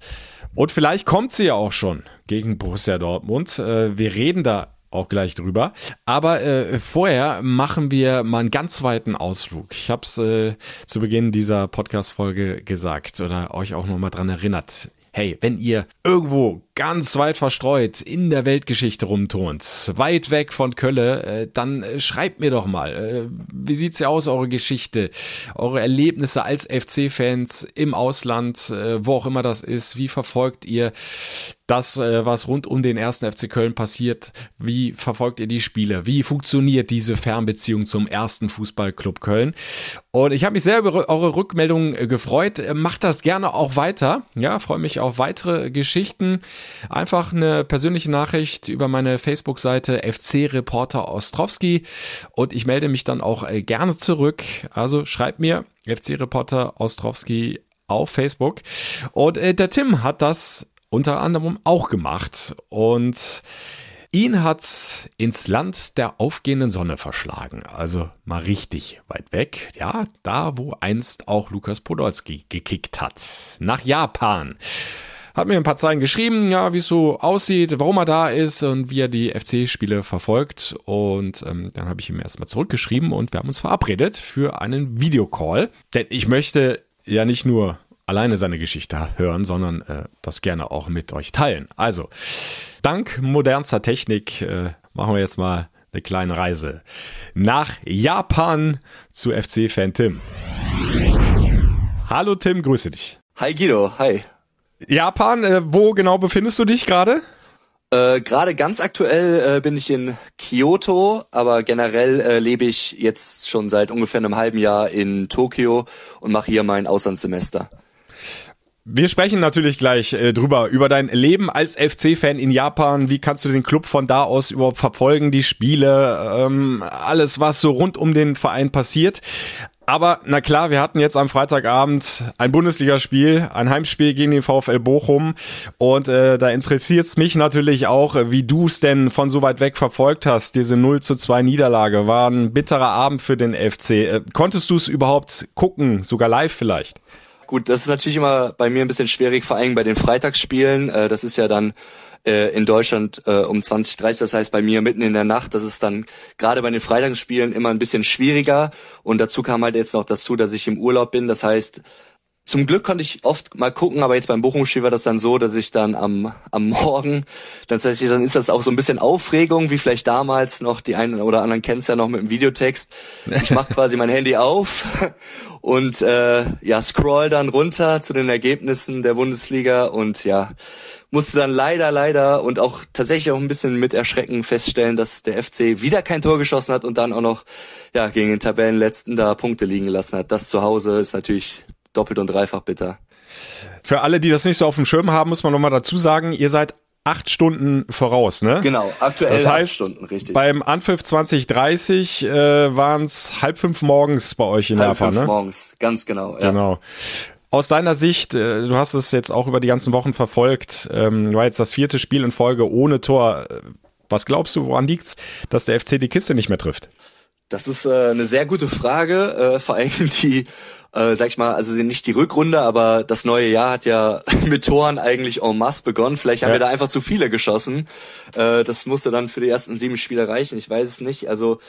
Und vielleicht kommt sie ja auch schon gegen Borussia Dortmund. Äh, wir reden da auch gleich drüber. Aber äh, vorher machen wir mal einen ganz weiten Ausflug. Ich habe es äh, zu Beginn dieser Podcast-Folge gesagt oder euch auch nochmal dran erinnert. Hey, wenn ihr irgendwo ganz weit verstreut in der Weltgeschichte rumturnt, weit weg von Kölle, äh, dann äh, schreibt mir doch mal, äh, wie sieht's ja aus, eure Geschichte, eure Erlebnisse als FC-Fans im Ausland, wo auch immer das ist, wie verfolgt ihr das, was rund um den ersten FC Köln passiert. Wie verfolgt ihr die Spiele? Wie funktioniert diese Fernbeziehung zum ersten Fußballclub Köln? Und ich habe mich sehr über eure Rückmeldungen gefreut. Macht das gerne auch weiter. Ja, freue mich auf weitere Geschichten. Einfach eine persönliche Nachricht über meine Facebook-Seite FC Reporter Ostrowski und ich melde mich dann auch äh, gerne zurück. Also schreibt mir FC Reporter Ostrowski auf Facebook. Und äh, der Tim hat das unter anderem auch gemacht. Und ihn hat ins Land der aufgehenden Sonne verschlagen. Also mal richtig weit weg. Ja, da, wo einst auch Lukas Podolski gekickt hat. Nach Japan. Hat mir ein paar Zeilen geschrieben, ja, wie es so aussieht, warum er da ist und wie er die FC-Spiele verfolgt. Und ähm, dann habe ich ihm erstmal zurückgeschrieben und wir haben uns verabredet für einen Videocall. Denn ich möchte ja nicht nur alleine seine Geschichte hören, sondern äh, das gerne auch mit euch teilen. Also, dank modernster Technik äh, machen wir jetzt mal eine kleine Reise nach Japan zu FC-Fan Tim. Hallo Tim, grüße dich. Hi Guido, hi. Japan, äh, wo genau befindest du dich gerade? Äh, Gerade ganz aktuell äh, bin ich in Kyoto, aber generell äh, lebe ich jetzt schon seit ungefähr einem halben Jahr in Tokio und mache hier mein Auslandssemester. Wir sprechen natürlich gleich äh, drüber, über dein Leben als FC-Fan in Japan. Wie kannst du den Club von da aus überhaupt verfolgen, die Spiele, ähm, alles, was so rund um den Verein passiert. Aber na klar, wir hatten jetzt am Freitagabend ein Bundesligaspiel, ein Heimspiel gegen den VfL Bochum. Und äh, da interessiert es mich natürlich auch, wie du es denn von so weit weg verfolgt hast. Diese 0 zu 2 Niederlage war ein bitterer Abend für den FC. Äh, konntest du es überhaupt gucken, sogar live vielleicht? Gut, das ist natürlich immer bei mir ein bisschen schwierig, vor allem bei den Freitagsspielen. Äh, das ist ja dann äh, in Deutschland äh, um 20.30 das heißt bei mir mitten in der Nacht. Das ist dann gerade bei den Freitagsspielen immer ein bisschen schwieriger. Und dazu kam halt jetzt noch dazu, dass ich im Urlaub bin. Das heißt, zum Glück konnte ich oft mal gucken, aber jetzt beim Bochum-Spiel war das dann so, dass ich dann am, am Morgen, tatsächlich, dann ist das auch so ein bisschen Aufregung, wie vielleicht damals noch, die einen oder anderen kennen es ja noch mit dem Videotext. Ich mache quasi mein Handy auf und äh, ja, scroll dann runter zu den Ergebnissen der Bundesliga und ja, musste dann leider, leider und auch tatsächlich auch ein bisschen mit Erschrecken feststellen, dass der FC wieder kein Tor geschossen hat und dann auch noch ja gegen den Tabellenletzten da Punkte liegen gelassen hat. Das zu Hause ist natürlich doppelt und dreifach bitter. Für alle, die das nicht so auf dem Schirm haben, muss man nochmal dazu sagen, ihr seid acht Stunden voraus, ne? Genau, aktuell das heißt, acht Stunden, richtig. Beim Anpfiff 2030 äh, waren es halb fünf morgens bei euch in halb Japan, fünf ne? morgens, ganz genau. Ja. Genau. Aus deiner Sicht, äh, du hast es jetzt auch über die ganzen Wochen verfolgt, ähm, war jetzt das vierte Spiel in Folge ohne Tor. Was glaubst du, woran liegt's, dass der FC die Kiste nicht mehr trifft? Das ist äh, eine sehr gute Frage, äh, vor allem die äh, sag ich mal, also nicht die Rückrunde, aber das neue Jahr hat ja mit Toren eigentlich en masse begonnen. Vielleicht haben Ja. wir da einfach zu viele geschossen. Äh, das musste dann für die ersten sieben Spiele reichen. Ich weiß es nicht. Also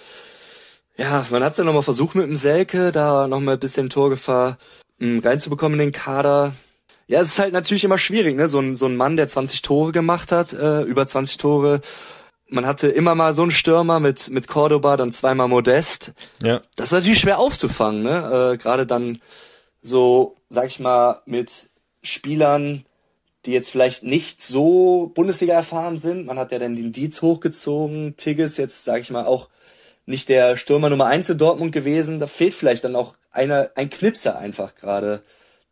ja, man hat es ja nochmal versucht mit dem Selke, da nochmal ein bisschen Torgefahr reinzubekommen in den Kader. Ja, es ist halt natürlich immer schwierig, ne? So ein, so ein Mann, der 20 Tore gemacht hat, äh, über 20 Tore. Man hatte immer mal so einen Stürmer mit, mit Cordoba, dann zweimal Modest. Ja. Das ist natürlich schwer aufzufangen, ne? Äh, Gerade dann so, sag ich mal, mit Spielern, die jetzt vielleicht nicht so Bundesliga erfahren sind. Man hat ja dann den Dietz hochgezogen, Tigges jetzt, sag ich mal, auch nicht der Stürmer Nummer eins in Dortmund gewesen. Da fehlt vielleicht dann auch einer, ein Knipser einfach gerade,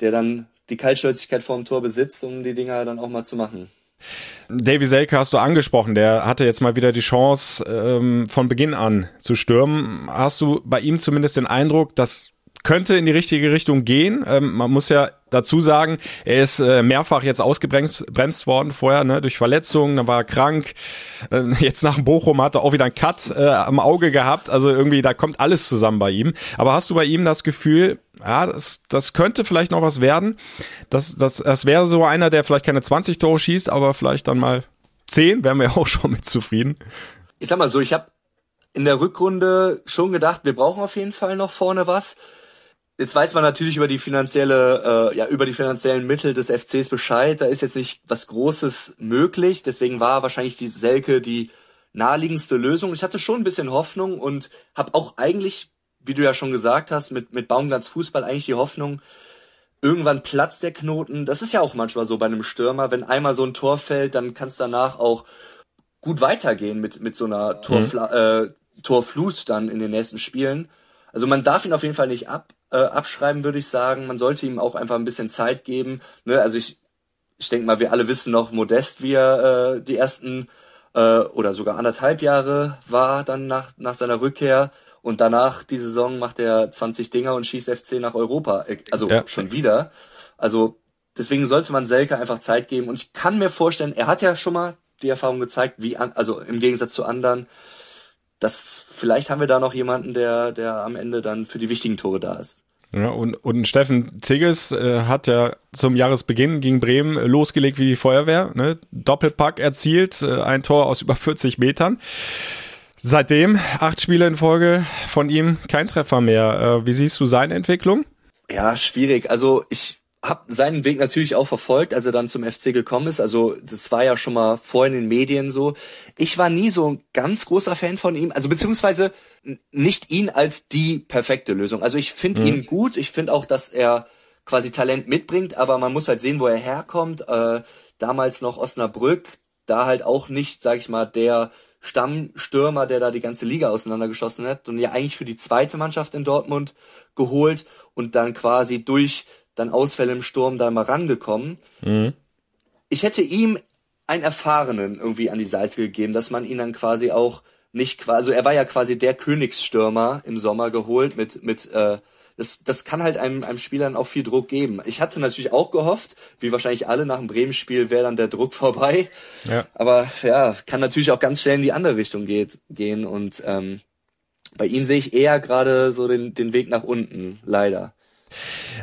der dann die Kaltschnäuzigkeit vorm Tor besitzt, um die Dinger dann auch mal zu machen. Davy Selke hast du angesprochen, der hatte jetzt mal wieder die Chance, ähm, von Beginn an zu stürmen. Hast du bei ihm zumindest den Eindruck, das könnte in die richtige Richtung gehen? Ähm, man muss ja dazu sagen, er ist äh, mehrfach jetzt ausgebremst bremst worden vorher, ne, durch Verletzungen, dann war er krank. Äh, jetzt nach dem Bochum hat er auch wieder einen Cut äh, am Auge gehabt. Also irgendwie, da kommt alles zusammen bei ihm. Aber hast du bei ihm das Gefühl, ja, das, das könnte vielleicht noch was werden? Das, das, das wäre so einer, der vielleicht keine 20 Tore schießt, aber vielleicht dann mal 10, wären wir auch schon mit zufrieden. Ich sag mal so, ich habe in der Rückrunde schon gedacht, wir brauchen auf jeden Fall noch vorne was. Jetzt weiß man natürlich über die finanzielle, äh, ja, über die finanziellen Mittel des FCs Bescheid. Da ist jetzt nicht was Großes möglich. Deswegen war wahrscheinlich die Selke die naheliegendste Lösung. Ich hatte schon ein bisschen Hoffnung und habe auch eigentlich, wie du ja schon gesagt hast, mit, mit Baumgarts Fußball eigentlich die Hoffnung, irgendwann platzt der Knoten. Das ist ja auch manchmal so bei einem Stürmer. Wenn einmal so ein Tor fällt, dann kann es danach auch gut weitergehen mit, mit so einer Torfla mhm. äh, Torflut dann in den nächsten Spielen. Also man darf ihn auf jeden Fall nicht ab, äh, abschreiben, würde ich sagen. Man sollte ihm auch einfach ein bisschen Zeit geben. Ne? Also ich, ich denke mal, wir alle wissen noch, Modest, wie er äh, die ersten äh, oder sogar anderthalb Jahre war dann nach, nach seiner Rückkehr. Und danach die Saison macht er 20 Dinger und schießt FC nach Europa. Äh, also ja. schon wieder. Also deswegen sollte man Selke einfach Zeit geben. Und ich kann mir vorstellen, er hat ja schon mal die Erfahrung gezeigt, wie an, also im Gegensatz zu anderen, dass vielleicht haben wir da noch jemanden, der, der am Ende dann für die wichtigen Tore da ist. Ja, und, und Steffen Zigges äh, hat ja zum Jahresbeginn gegen Bremen losgelegt wie die Feuerwehr. Ne? Doppelpack erzielt, äh, ein Tor aus über 40 Metern. Seitdem acht Spiele in Folge von ihm kein Treffer mehr. Äh, wie siehst du seine Entwicklung? Ja, schwierig. Also ich habe seinen Weg natürlich auch verfolgt, als er dann zum FC gekommen ist. Also das war ja schon mal vor in den Medien so. Ich war nie so ein ganz großer Fan von ihm, also beziehungsweise nicht ihn als die perfekte Lösung. Also ich finde mhm. ihn gut. Ich finde auch, dass er quasi Talent mitbringt, aber man muss halt sehen, wo er herkommt. Äh, damals noch Osnabrück, da halt auch nicht, sag ich mal, der Stammstürmer, der da die ganze Liga auseinandergeschossen hat und ja eigentlich für die zweite Mannschaft in Dortmund geholt und dann quasi durch dann Ausfälle im Sturm da mal rangekommen. Mhm. Ich hätte ihm einen Erfahrenen irgendwie an die Seite gegeben, dass man ihn dann quasi auch nicht quasi, also er war ja quasi der Königsstürmer im Sommer geholt mit, mit, äh, das, das kann halt einem, einem Spieler dann auch viel Druck geben. Ich hatte natürlich auch gehofft, wie wahrscheinlich alle nach dem Bremen-Spiel wäre dann der Druck vorbei. Ja. Aber ja, kann natürlich auch ganz schnell in die andere Richtung geht, gehen und ähm, bei ihm sehe ich eher gerade so den, den Weg nach unten, leider.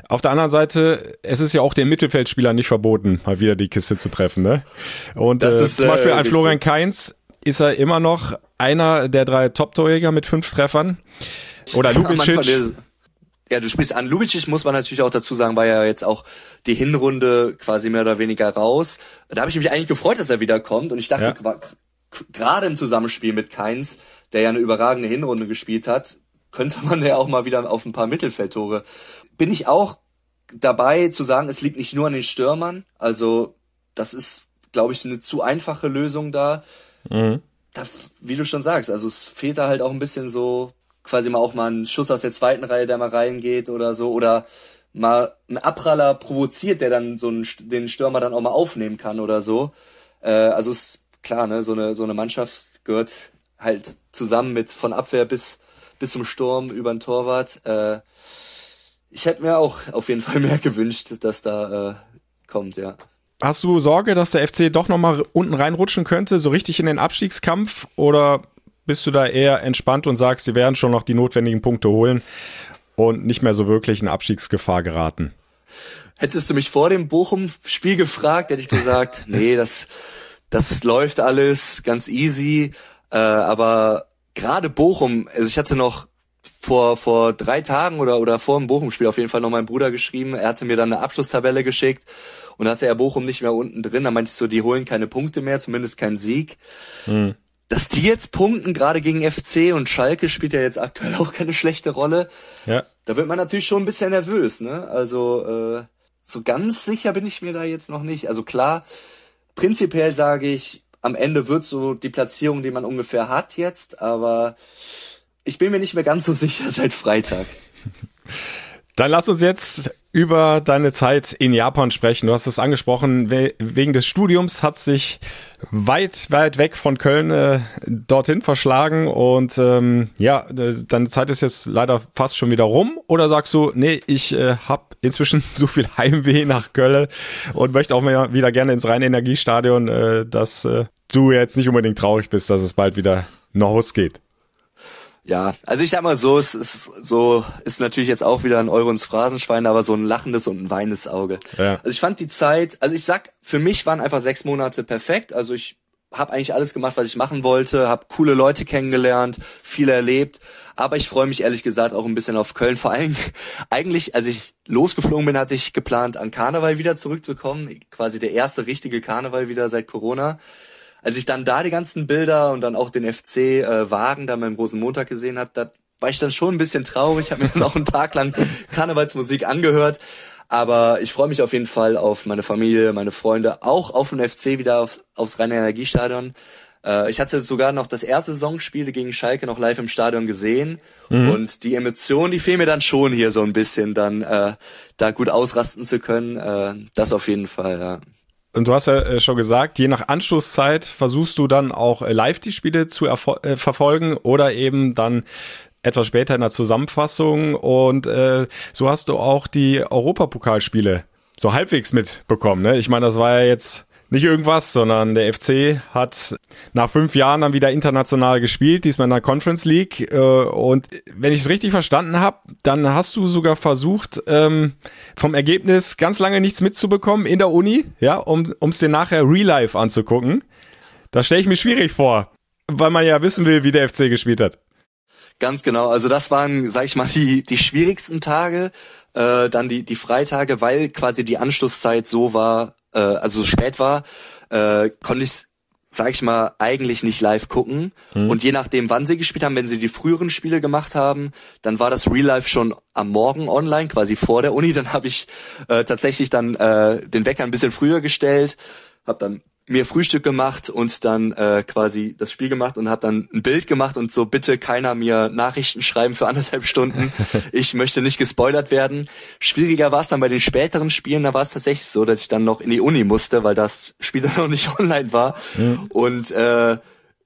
Auf der anderen Seite, es ist ja auch den Mittelfeldspieler nicht verboten, mal wieder die Kiste zu treffen. Ne? Und äh, ist, zum Beispiel äh, ein Florian Kainz ist er immer noch einer der drei Top-Torjäger mit fünf Treffern. Oder Lubicic. Ja, du sprichst an. Lubicic muss man natürlich auch dazu sagen, war ja jetzt auch die Hinrunde quasi mehr oder weniger raus. Da habe ich mich eigentlich gefreut, dass er wiederkommt und ich dachte, ja. gerade im Zusammenspiel mit Keins, der ja eine überragende Hinrunde gespielt hat, könnte man ja auch mal wieder auf ein paar Mittelfeldtore. Bin ich auch dabei zu sagen, es liegt nicht nur an den Stürmern. Also das ist, glaube ich, eine zu einfache Lösung da. Mhm. da. Wie du schon sagst, also es fehlt da halt auch ein bisschen so quasi mal auch mal ein Schuss aus der zweiten Reihe, der mal reingeht oder so. Oder mal ein Abpraller provoziert, der dann so einen, den Stürmer dann auch mal aufnehmen kann oder so. Äh, also ist klar, ne, so eine, so eine Mannschaft gehört halt zusammen mit von Abwehr bis bis zum Sturm über den Torwart. Äh, ich hätte mir auch auf jeden Fall mehr gewünscht, dass da äh, kommt, ja. Hast du Sorge, dass der FC doch nochmal unten reinrutschen könnte, so richtig in den Abstiegskampf? Oder bist du da eher entspannt und sagst, sie werden schon noch die notwendigen Punkte holen und nicht mehr so wirklich in Abstiegsgefahr geraten? Hättest du mich vor dem Bochum-Spiel gefragt, hätte ich gesagt, nee, das, das läuft alles ganz easy. Äh, aber gerade Bochum, also ich hatte noch vor, vor drei Tagen oder, oder vor dem Bochum-Spiel auf jeden Fall noch meinen Bruder geschrieben. Er hatte mir dann eine Abschlusstabelle geschickt und hatte er Bochum nicht mehr unten drin. Da meinte ich so, die holen keine Punkte mehr, zumindest keinen Sieg. Mhm. Dass die jetzt punkten, gerade gegen FC und Schalke spielt ja jetzt aktuell auch keine schlechte Rolle. Ja. Da wird man natürlich schon ein bisschen nervös, ne? Also, äh, so ganz sicher bin ich mir da jetzt noch nicht. Also klar, prinzipiell sage ich, am Ende wird so die Platzierung, die man ungefähr hat jetzt, aber ich bin mir nicht mehr ganz so sicher seit Freitag. Dann lass uns jetzt über deine Zeit in Japan sprechen. Du hast es angesprochen, wegen des Studiums hat sich weit, weit weg von Köln äh, dorthin verschlagen und ähm, ja, deine Zeit ist jetzt leider fast schon wieder rum. Oder sagst du, nee, ich äh, habe inzwischen so viel Heimweh nach Köln und möchte auch mal wieder gerne ins Rhein-Energiestadion, äh, dass äh, du jetzt nicht unbedingt traurig bist, dass es bald wieder noch losgeht. Ja, also ich sag mal so, es ist so, ist natürlich jetzt auch wieder ein Euro ins Phrasenschwein, aber so ein lachendes und ein weinendes Auge. Ja. Also ich fand die Zeit, also ich sag, für mich waren einfach sechs Monate perfekt. Also ich habe eigentlich alles gemacht, was ich machen wollte, habe coole Leute kennengelernt, viel erlebt. Aber ich freue mich ehrlich gesagt auch ein bisschen auf Köln. Vor allem eigentlich, als ich losgeflogen bin, hatte ich geplant, an Karneval wieder zurückzukommen. Quasi der erste richtige Karneval wieder seit Corona. Als ich dann da die ganzen Bilder und dann auch den FC äh, Wagen da beim großen Montag gesehen hat, da war ich dann schon ein bisschen traurig, habe mir dann auch einen Tag lang Karnevalsmusik angehört. Aber ich freue mich auf jeden Fall auf meine Familie, meine Freunde, auch auf den FC wieder auf, aufs reine Energiestadion. Äh, ich hatte sogar noch das erste Saisonspiel gegen Schalke noch live im Stadion gesehen. Mhm. Und die Emotion, die fehlen mir dann schon hier so ein bisschen, dann äh, da gut ausrasten zu können. Äh, das auf jeden Fall, ja. Und du hast ja äh, schon gesagt, je nach Anschlusszeit versuchst du dann auch äh, live die Spiele zu äh, verfolgen oder eben dann etwas später in der Zusammenfassung und äh, so hast du auch die Europapokalspiele so halbwegs mitbekommen. Ne? Ich meine, das war ja jetzt nicht irgendwas, sondern der FC hat nach fünf Jahren dann wieder international gespielt, diesmal in der Conference League. Äh, und wenn ich es richtig verstanden habe, dann hast du sogar versucht, ähm, vom Ergebnis ganz lange nichts mitzubekommen in der Uni, ja, um es dir nachher real life anzugucken. Das stelle ich mir schwierig vor, weil man ja wissen will, wie der FC gespielt hat. Ganz genau. Also das waren, sag ich mal, die, die schwierigsten Tage, äh, dann die, die Freitage, weil quasi die Anschlusszeit so war, äh, also so spät war, äh, konnte ich sag ich mal, eigentlich nicht live gucken. Mhm. Und je nachdem, wann sie gespielt haben, wenn sie die früheren Spiele gemacht haben, dann war das Real Life schon am Morgen online, quasi vor der Uni. Dann habe ich äh, tatsächlich dann äh, den Wecker ein bisschen früher gestellt, habe dann mir Frühstück gemacht und dann äh, quasi das Spiel gemacht und habe dann ein Bild gemacht und so bitte keiner mir Nachrichten schreiben für anderthalb Stunden. ich möchte nicht gespoilert werden. Schwieriger war es dann bei den späteren Spielen, da war es tatsächlich so, dass ich dann noch in die Uni musste, weil das Spiel dann noch nicht online war. Mhm. Und äh,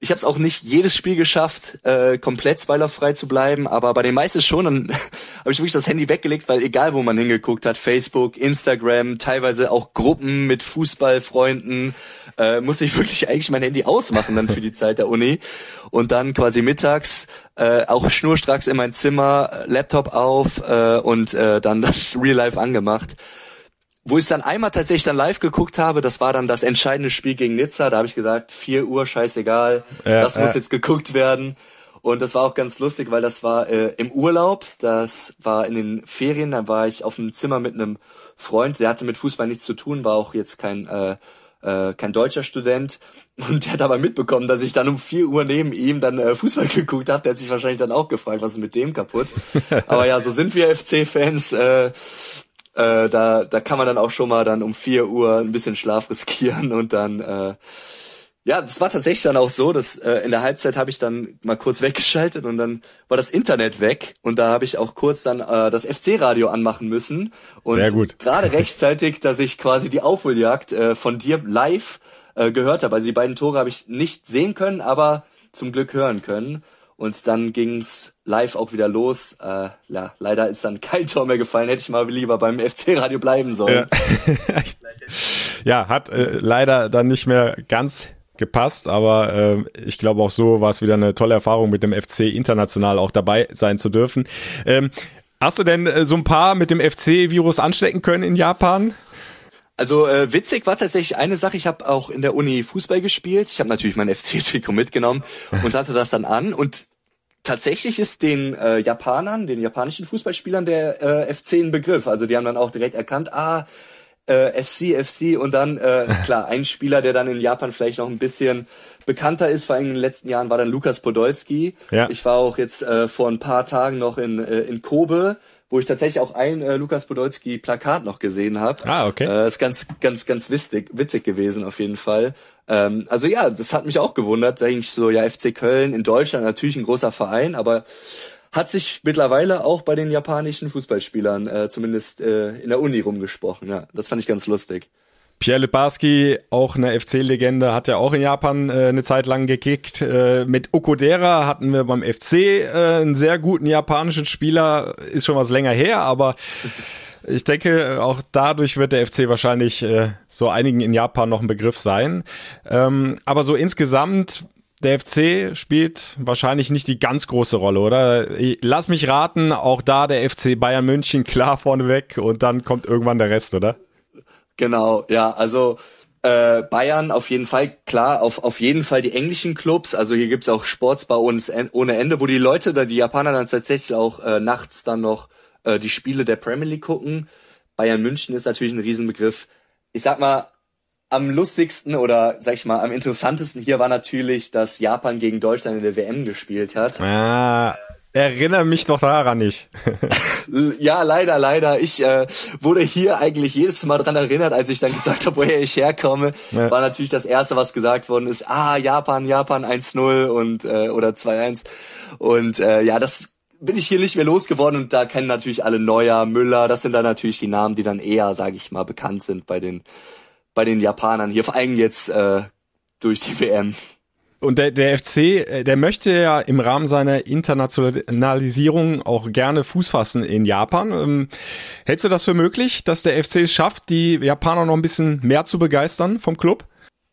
ich habe es auch nicht jedes Spiel geschafft, äh, komplett spoilerfrei zu bleiben, aber bei den meisten schon. Dann habe ich wirklich das Handy weggelegt, weil egal wo man hingeguckt hat, Facebook, Instagram, teilweise auch Gruppen mit Fußballfreunden, äh, musste ich wirklich eigentlich mein Handy ausmachen dann für die Zeit der Uni. Und dann quasi mittags äh, auch schnurstracks in mein Zimmer, Laptop auf äh, und äh, dann das Real Life angemacht wo ich dann einmal tatsächlich dann live geguckt habe, das war dann das entscheidende Spiel gegen Nizza. Da habe ich gesagt, 4 Uhr, scheißegal, ja, das ja. muss jetzt geguckt werden. Und das war auch ganz lustig, weil das war äh, im Urlaub, das war in den Ferien, da war ich auf einem Zimmer mit einem Freund, der hatte mit Fußball nichts zu tun, war auch jetzt kein äh, äh, kein deutscher Student und der hat aber mitbekommen, dass ich dann um 4 Uhr neben ihm dann äh, Fußball geguckt habe. Der hat sich wahrscheinlich dann auch gefragt, was ist mit dem kaputt. aber ja, so sind wir FC-Fans. Äh, äh, da, da kann man dann auch schon mal dann um vier Uhr ein bisschen Schlaf riskieren und dann äh, ja, das war tatsächlich dann auch so, dass äh, in der Halbzeit habe ich dann mal kurz weggeschaltet und dann war das Internet weg und da habe ich auch kurz dann äh, das FC-Radio anmachen müssen und gerade rechtzeitig, dass ich quasi die Aufholjagd äh, von dir live äh, gehört habe. Also die beiden Tore habe ich nicht sehen können, aber zum Glück hören können. Und dann ging's live auch wieder los. Äh, ja, leider ist dann kein Tor mehr gefallen. Hätte ich mal lieber beim FC-Radio bleiben sollen. Ja, ja hat äh, leider dann nicht mehr ganz gepasst, aber äh, ich glaube auch so war es wieder eine tolle Erfahrung mit dem FC international auch dabei sein zu dürfen. Ähm, hast du denn äh, so ein paar mit dem FC-Virus anstecken können in Japan? Also äh, witzig war tatsächlich eine Sache, ich habe auch in der Uni Fußball gespielt. Ich habe natürlich mein FC-Trikot mitgenommen und hatte das dann an und tatsächlich ist den äh, Japanern, den japanischen Fußballspielern der äh, FC ein Begriff. Also die haben dann auch direkt erkannt, ah, äh, FC, FC und dann, äh, klar, ein Spieler, der dann in Japan vielleicht noch ein bisschen bekannter ist, vor allem in den letzten Jahren, war dann Lukas Podolski. Ja. Ich war auch jetzt äh, vor ein paar Tagen noch in, äh, in Kobe, wo ich tatsächlich auch ein äh, Lukas Podolski Plakat noch gesehen habe. Ah, okay. Äh, ist ganz, ganz, ganz witzig, witzig gewesen auf jeden Fall. Ähm, also ja, das hat mich auch gewundert. Da ich so, ja, FC Köln in Deutschland natürlich ein großer Verein, aber hat sich mittlerweile auch bei den japanischen Fußballspielern äh, zumindest äh, in der Uni rumgesprochen. Ja, das fand ich ganz lustig. Pierre Libarski, auch eine FC-Legende, hat ja auch in Japan äh, eine Zeit lang gekickt. Äh, mit Okodera hatten wir beim FC äh, einen sehr guten japanischen Spieler, ist schon was länger her, aber ich denke, auch dadurch wird der FC wahrscheinlich äh, so einigen in Japan noch ein Begriff sein. Ähm, aber so insgesamt der FC spielt wahrscheinlich nicht die ganz große Rolle, oder? Lass mich raten, auch da der FC Bayern München klar vorneweg und dann kommt irgendwann der Rest, oder? Genau, ja, also Äh, Bayern auf jeden Fall, klar, auf, auf jeden Fall die englischen Clubs. Also hier gibt's auch Sportsbar ohne Ende, wo die Leute oder die Japaner dann tatsächlich auch äh, nachts dann noch äh, die Spiele der Premier League gucken. Bayern München ist natürlich ein Riesenbegriff. Ich sag mal, am lustigsten oder sag ich mal am interessantesten hier war natürlich, dass Japan gegen Deutschland in der WM gespielt hat. Ah, Erinnere mich doch daran nicht. ja, leider, leider. Ich äh, wurde hier eigentlich jedes Mal dran erinnert, als ich dann gesagt habe, woher ich herkomme. Ja. War natürlich das Erste, was gesagt worden ist, ah, Japan, Japan 1-0 und äh, oder 2-1. Und äh, ja, das bin ich hier nicht mehr losgeworden und da kennen natürlich alle Neuer, Müller, das sind dann natürlich die Namen, die dann eher, sage ich mal, bekannt sind bei den bei den Japanern hier, vor allem jetzt äh, durch die WM. Und der, der FC, äh, der möchte ja im Rahmen seiner Internationalisierung auch gerne Fuß fassen in Japan. Ähm, hältst du das für möglich, dass der FC es schafft, die Japaner noch ein bisschen mehr zu begeistern vom Club?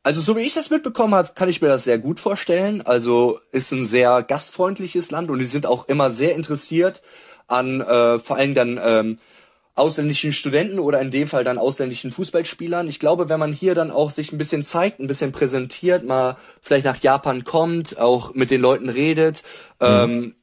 Also so wie ich das mitbekommen habe, kann ich mir das sehr gut vorstellen. Also ist ein sehr gastfreundliches Land und die sind auch immer sehr interessiert an äh, vor allem dann ähm, ausländischen Studenten oder in dem Fall dann ausländischen Fußballspielern. Ich glaube, wenn man hier dann auch sich ein bisschen zeigt, ein bisschen präsentiert, mal vielleicht nach Japan kommt, auch mit den Leuten redet, mhm. ähm,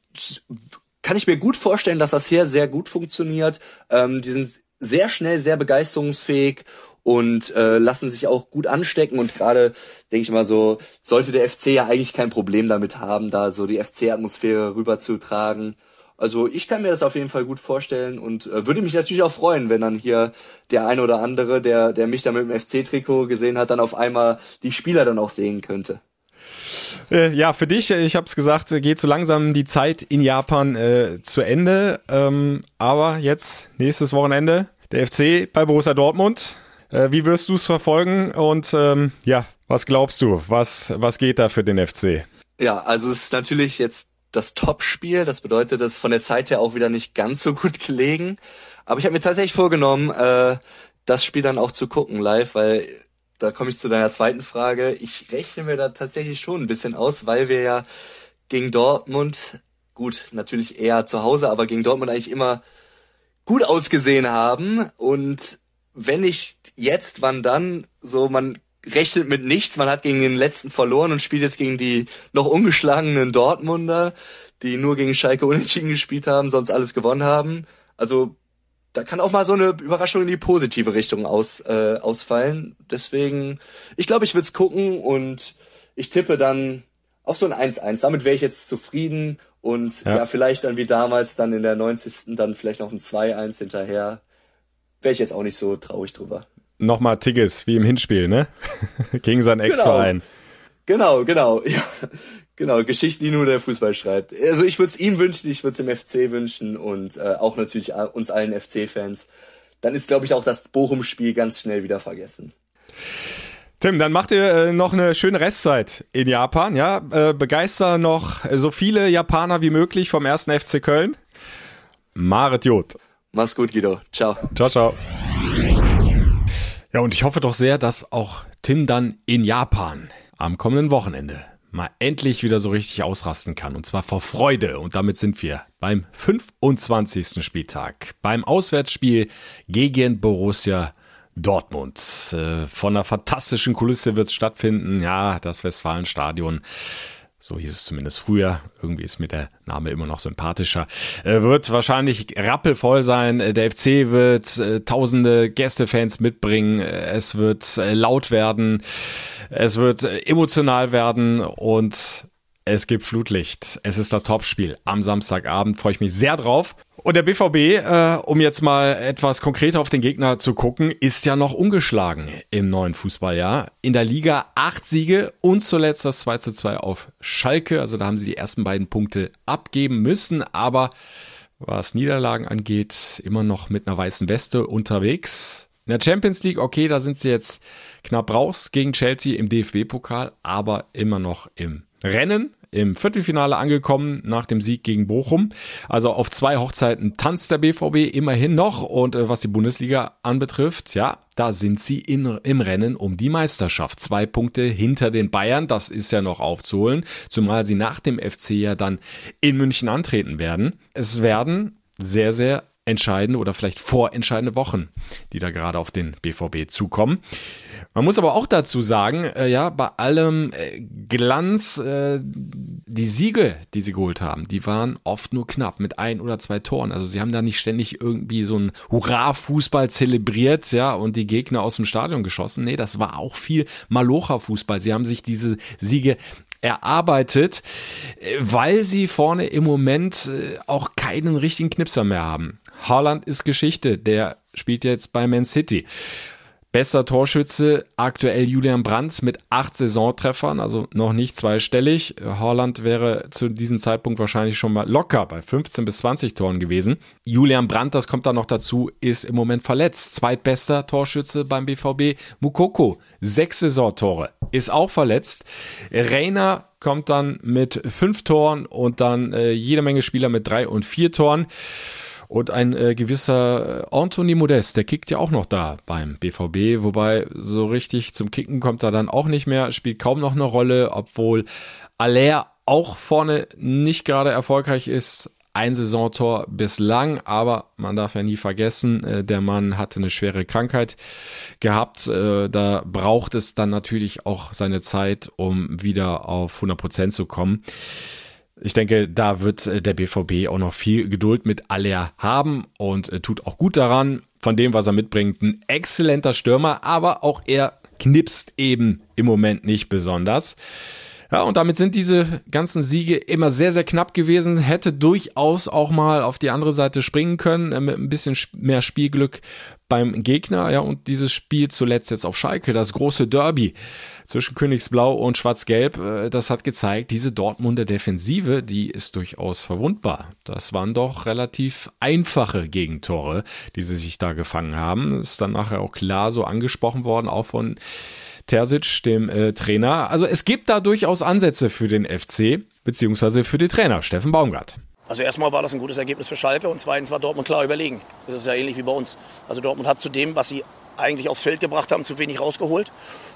kann ich mir gut vorstellen, dass das hier sehr gut funktioniert. Ähm, die sind sehr schnell, sehr begeisterungsfähig und äh, lassen sich auch gut anstecken und gerade denke ich mal so sollte der FC ja eigentlich kein Problem damit haben, da so die FC-Atmosphäre rüberzutragen. Also ich kann mir das auf jeden Fall gut vorstellen und äh, würde mich natürlich auch freuen, wenn dann hier der ein oder andere, der, der mich da mit dem FC-Trikot gesehen hat, dann auf einmal die Spieler dann auch sehen könnte. Äh, ja, für dich, äh, ich habe es gesagt, geht so langsam die Zeit in Japan äh, zu Ende. Ähm, aber jetzt, nächstes Wochenende, der FC bei Borussia Dortmund. Äh, wie wirst du es verfolgen? Und ähm, ja, was glaubst du? Was, was geht da für den FC? Ja, also es ist natürlich jetzt das Top-Spiel. Das bedeutet, ist von der Zeit her auch wieder nicht ganz so gut gelegen. Aber ich habe mir tatsächlich vorgenommen, äh, das Spiel dann auch zu gucken live, weil da komme ich zu deiner zweiten Frage. Ich rechne mir da tatsächlich schon ein bisschen aus, weil wir ja gegen Dortmund, gut, natürlich eher zu Hause, aber gegen Dortmund eigentlich immer gut ausgesehen haben. Und wenn nicht jetzt, wann dann? So, man rechnet mit nichts. Man hat gegen den letzten verloren und spielt jetzt gegen die noch ungeschlagenen Dortmunder, die nur gegen Schalke unentschieden gespielt haben, sonst alles gewonnen haben. Also da kann auch mal so eine Überraschung in die positive Richtung aus, äh, ausfallen. Deswegen, ich glaube, ich würde es gucken und ich tippe dann auf so ein 1-1. Damit wäre ich jetzt zufrieden und ja. ja. vielleicht dann wie damals dann in der 90. dann vielleicht noch ein 2-1 hinterher. Wäre ich jetzt auch nicht so traurig drüber nochmal Tigges, wie im Hinspiel, ne? Gegen seinen genau. Ex-Verein. Genau, genau, ja. Genau, Geschichten, die nur der Fußball schreibt. Also ich würde es ihm wünschen, ich würde es dem FC wünschen und äh, auch natürlich uns allen FC-Fans. Dann ist, glaube ich, auch das Bochum-Spiel ganz schnell wieder vergessen. Tim, dann macht ihr äh, noch eine schöne Restzeit in Japan, ja? Äh, begeister noch so viele Japaner wie möglich vom ersten FC Köln. Maret Jod. Mach's gut, Guido. Ciao. Ciao, ciao. Ja, und ich hoffe doch sehr, dass auch Tim dann in Japan am kommenden Wochenende mal endlich wieder so richtig ausrasten kann. Und zwar vor Freude. Und damit sind wir beim 25. Spieltag. Beim Auswärtsspiel gegen Borussia Dortmund. Äh, von einer fantastischen Kulisse wird es stattfinden. Ja, das Westfalenstadion so hieß es zumindest früher, irgendwie ist mir der Name immer noch sympathischer, äh, wird wahrscheinlich rappelvoll sein. Äh, der FC wird äh, tausende Gästefans mitbringen, äh, es wird äh, laut werden, es wird äh, emotional werden. Und es gibt Flutlicht. Es ist das Topspiel am Samstagabend, freue ich mich sehr drauf. Und der BVB, äh, um jetzt mal etwas konkreter auf den Gegner zu gucken, ist ja noch ungeschlagen im neuen Fußballjahr. In der Liga acht Siege und zuletzt das 2 zu 2 auf Schalke. Also da haben sie die ersten beiden Punkte abgeben müssen, aber was Niederlagen angeht, immer noch mit einer weißen Weste unterwegs. In der Champions League, okay, da sind sie jetzt knapp raus gegen Chelsea im DFB-Pokal, aber immer noch im Rennen im Viertelfinale angekommen nach dem Sieg gegen Bochum. Also auf zwei Hochzeiten tanzt der BVB immerhin noch. Und äh, was die Bundesliga anbetrifft, ja, da sind sie in, im Rennen um die Meisterschaft. Zwei Punkte hinter den Bayern, das ist ja noch aufzuholen, zumal sie nach dem FC ja dann in München antreten werden. Es werden sehr, sehr entscheidende oder vielleicht vorentscheidende Wochen, die da gerade auf den BVB zukommen. Man muss aber auch dazu sagen, äh, ja, bei allem äh, Glanz, äh, die Siege, die sie geholt haben, die waren oft nur knapp mit ein oder zwei Toren. Also sie haben da nicht ständig irgendwie so ein Hurra-Fußball zelebriert, ja, und die Gegner aus dem Stadion geschossen. Nee, das war auch viel Malocha-Fußball. Sie haben sich diese Siege erarbeitet, äh, weil sie vorne im Moment äh, auch keinen richtigen Knipser mehr haben. Haaland ist Geschichte, der spielt jetzt bei Man City. Bester Torschütze aktuell Julian Brandt mit acht Saisontreffern, also noch nicht zweistellig. Haaland wäre zu diesem Zeitpunkt wahrscheinlich schon mal locker bei 15 bis 20 Toren gewesen. Julian Brandt, das kommt da noch dazu, ist im Moment verletzt. Zweitbester Torschütze beim BVB. Mukoko, sechs Saisontore, ist auch verletzt. Reiner kommt dann mit fünf Toren und dann äh, jede Menge Spieler mit drei und vier Toren. Und ein äh, gewisser Anthony Modest, der kickt ja auch noch da beim BVB, wobei so richtig zum Kicken kommt er dann auch nicht mehr, spielt kaum noch eine Rolle, obwohl Aller auch vorne nicht gerade erfolgreich ist. Ein Saisontor bislang, aber man darf ja nie vergessen, äh, der Mann hatte eine schwere Krankheit gehabt. Äh, da braucht es dann natürlich auch seine Zeit, um wieder auf 100 Prozent zu kommen. Ich denke, da wird äh, der BVB auch noch viel Geduld mit Aller haben und äh, tut auch gut daran, von dem, was er mitbringt. Ein exzellenter Stürmer, aber auch er knipst eben im Moment nicht besonders. Ja, und damit sind diese ganzen Siege immer sehr, sehr knapp gewesen. Hätte durchaus auch mal auf die andere Seite springen können, äh, mit ein bisschen mehr Spielglück beim Gegner. Ja, und dieses Spiel zuletzt jetzt auf Schalke, das große Derby zwischen Königsblau und Schwarz-Gelb, äh, das hat gezeigt, diese Dortmunder Defensive, die ist durchaus verwundbar. Das waren doch relativ einfache Gegentore, die sie sich da gefangen haben. Ist dann nachher auch klar so angesprochen worden, auch von Terzic, dem äh, Trainer. Also es gibt da durchaus Ansätze für den FC, beziehungsweise für den Trainer, Steffen Baumgart. Also erstmal war das ein gutes Ergebnis für Schalke und zweitens war Dortmund klar überlegen. Das ist ja ähnlich wie bei uns. Also Dortmund hat zu dem, was sie eigentlich aufs Feld gebracht haben, zu wenig rausgeholt.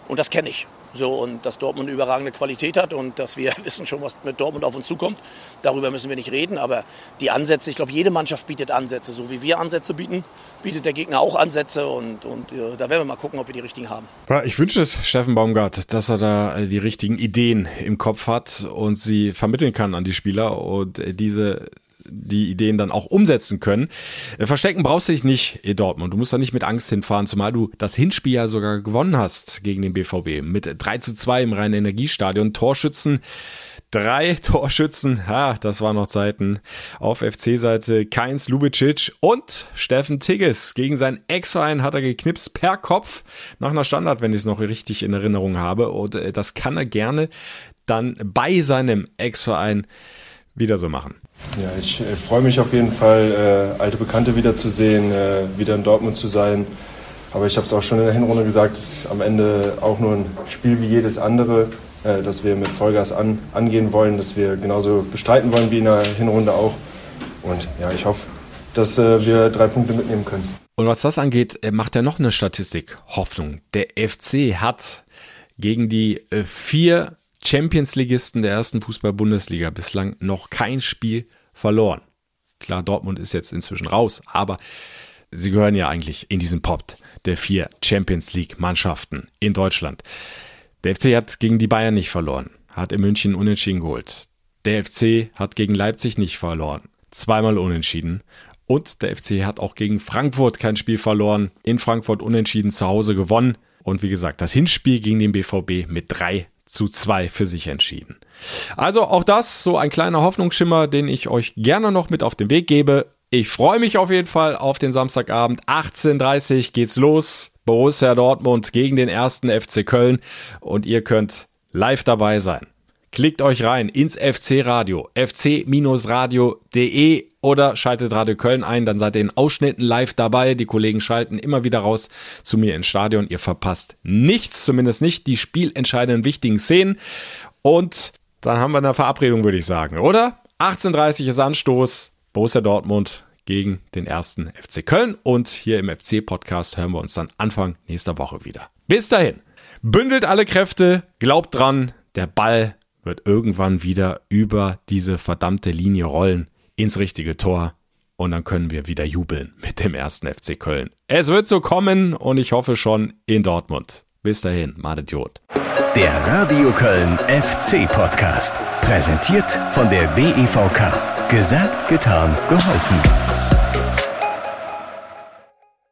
Und das kenne ich. So, und dass Dortmund überragende Qualität hat und dass wir wissen schon, was mit Dortmund auf uns zukommt. Darüber müssen wir nicht reden. Aber die Ansätze, ich glaube, jede Mannschaft bietet Ansätze. So wie wir Ansätze bieten, bietet der Gegner auch Ansätze. Und, und äh, da werden wir mal gucken, ob wir die richtigen haben. Ich wünsche es Steffen Baumgart, dass er da äh, die richtigen Ideen im Kopf hat und sie vermitteln kann an die Spieler und äh, diese die Ideen dann auch umsetzen können. Äh, verstecken brauchst du dich nicht in Dortmund. Du musst da nicht mit Angst hinfahren, zumal du das Hinspiel ja sogar gewonnen hast gegen den BVB mit 3 zu 2 im Rhein-Energiestadion. Torschützen Drei Torschützen, ha, das waren noch Zeiten. Auf FC-Seite Keins Lubicic und Steffen Tigges. Gegen seinen Ex-Verein hat er geknipst per Kopf nach einer Standard, wenn ich es noch richtig in Erinnerung habe. Und äh, das kann er gerne dann bei seinem Ex-Verein wieder so machen. Ja, ich äh, freue mich auf jeden Fall, äh, alte Bekannte wiederzusehen, äh, wieder in Dortmund zu sein. Aber ich habe es auch schon in der Hinrunde gesagt, es ist am Ende auch nur ein Spiel wie jedes andere, äh, das wir mit Vollgas an, angehen wollen, das wir genauso bestreiten wollen wie in der Hinrunde auch. Und ja, ich hoffe, dass äh, wir drei Punkte mitnehmen können. Und was das angeht, äh, macht er noch eine Statistik Hoffnung. Der FC hat gegen die vier Champions-Ligisten der ersten Fußball-Bundesliga bislang noch kein Spiel verloren. Klar, Dortmund ist jetzt inzwischen raus, aber sie gehören ja eigentlich in diesen Pot der vier Champions League-Mannschaften in Deutschland. Der FC hat gegen die Bayern nicht verloren, hat in München unentschieden geholt. Der FC hat gegen Leipzig nicht verloren, zweimal unentschieden. Und der FC hat auch gegen Frankfurt kein Spiel verloren, in Frankfurt unentschieden zu Hause gewonnen. Und wie gesagt, das Hinspiel gegen den BVB mit drei zu zwei für sich entschieden. Also auch das so ein kleiner Hoffnungsschimmer, den ich euch gerne noch mit auf den Weg gebe. Ich freue mich auf jeden Fall auf den Samstagabend. 18.30 geht's los. Borussia Dortmund gegen den ersten FC Köln. Und ihr könnt live dabei sein. Klickt euch rein ins FC Radio, fc-radio.de oder schaltet Radio Köln ein, dann seid ihr in Ausschnitten live dabei. Die Kollegen schalten immer wieder raus zu mir ins Stadion. Ihr verpasst nichts, zumindest nicht die spielentscheidenden wichtigen Szenen. Und dann haben wir eine Verabredung, würde ich sagen, oder? 18.30 ist Anstoß, Borussia Dortmund gegen den ersten FC Köln. Und hier im FC-Podcast hören wir uns dann Anfang nächster Woche wieder. Bis dahin, bündelt alle Kräfte, glaubt dran, der Ball wird irgendwann wieder über diese verdammte Linie rollen ins richtige Tor. und dann können wir wieder jubeln mit dem ersten FC Köln. Es wird so kommen und ich hoffe schon in Dortmund. Bis dahin, Madet Jod. Der Radio Köln FC Podcast. Präsentiert von der DEVK. Gesagt, getan, geholfen.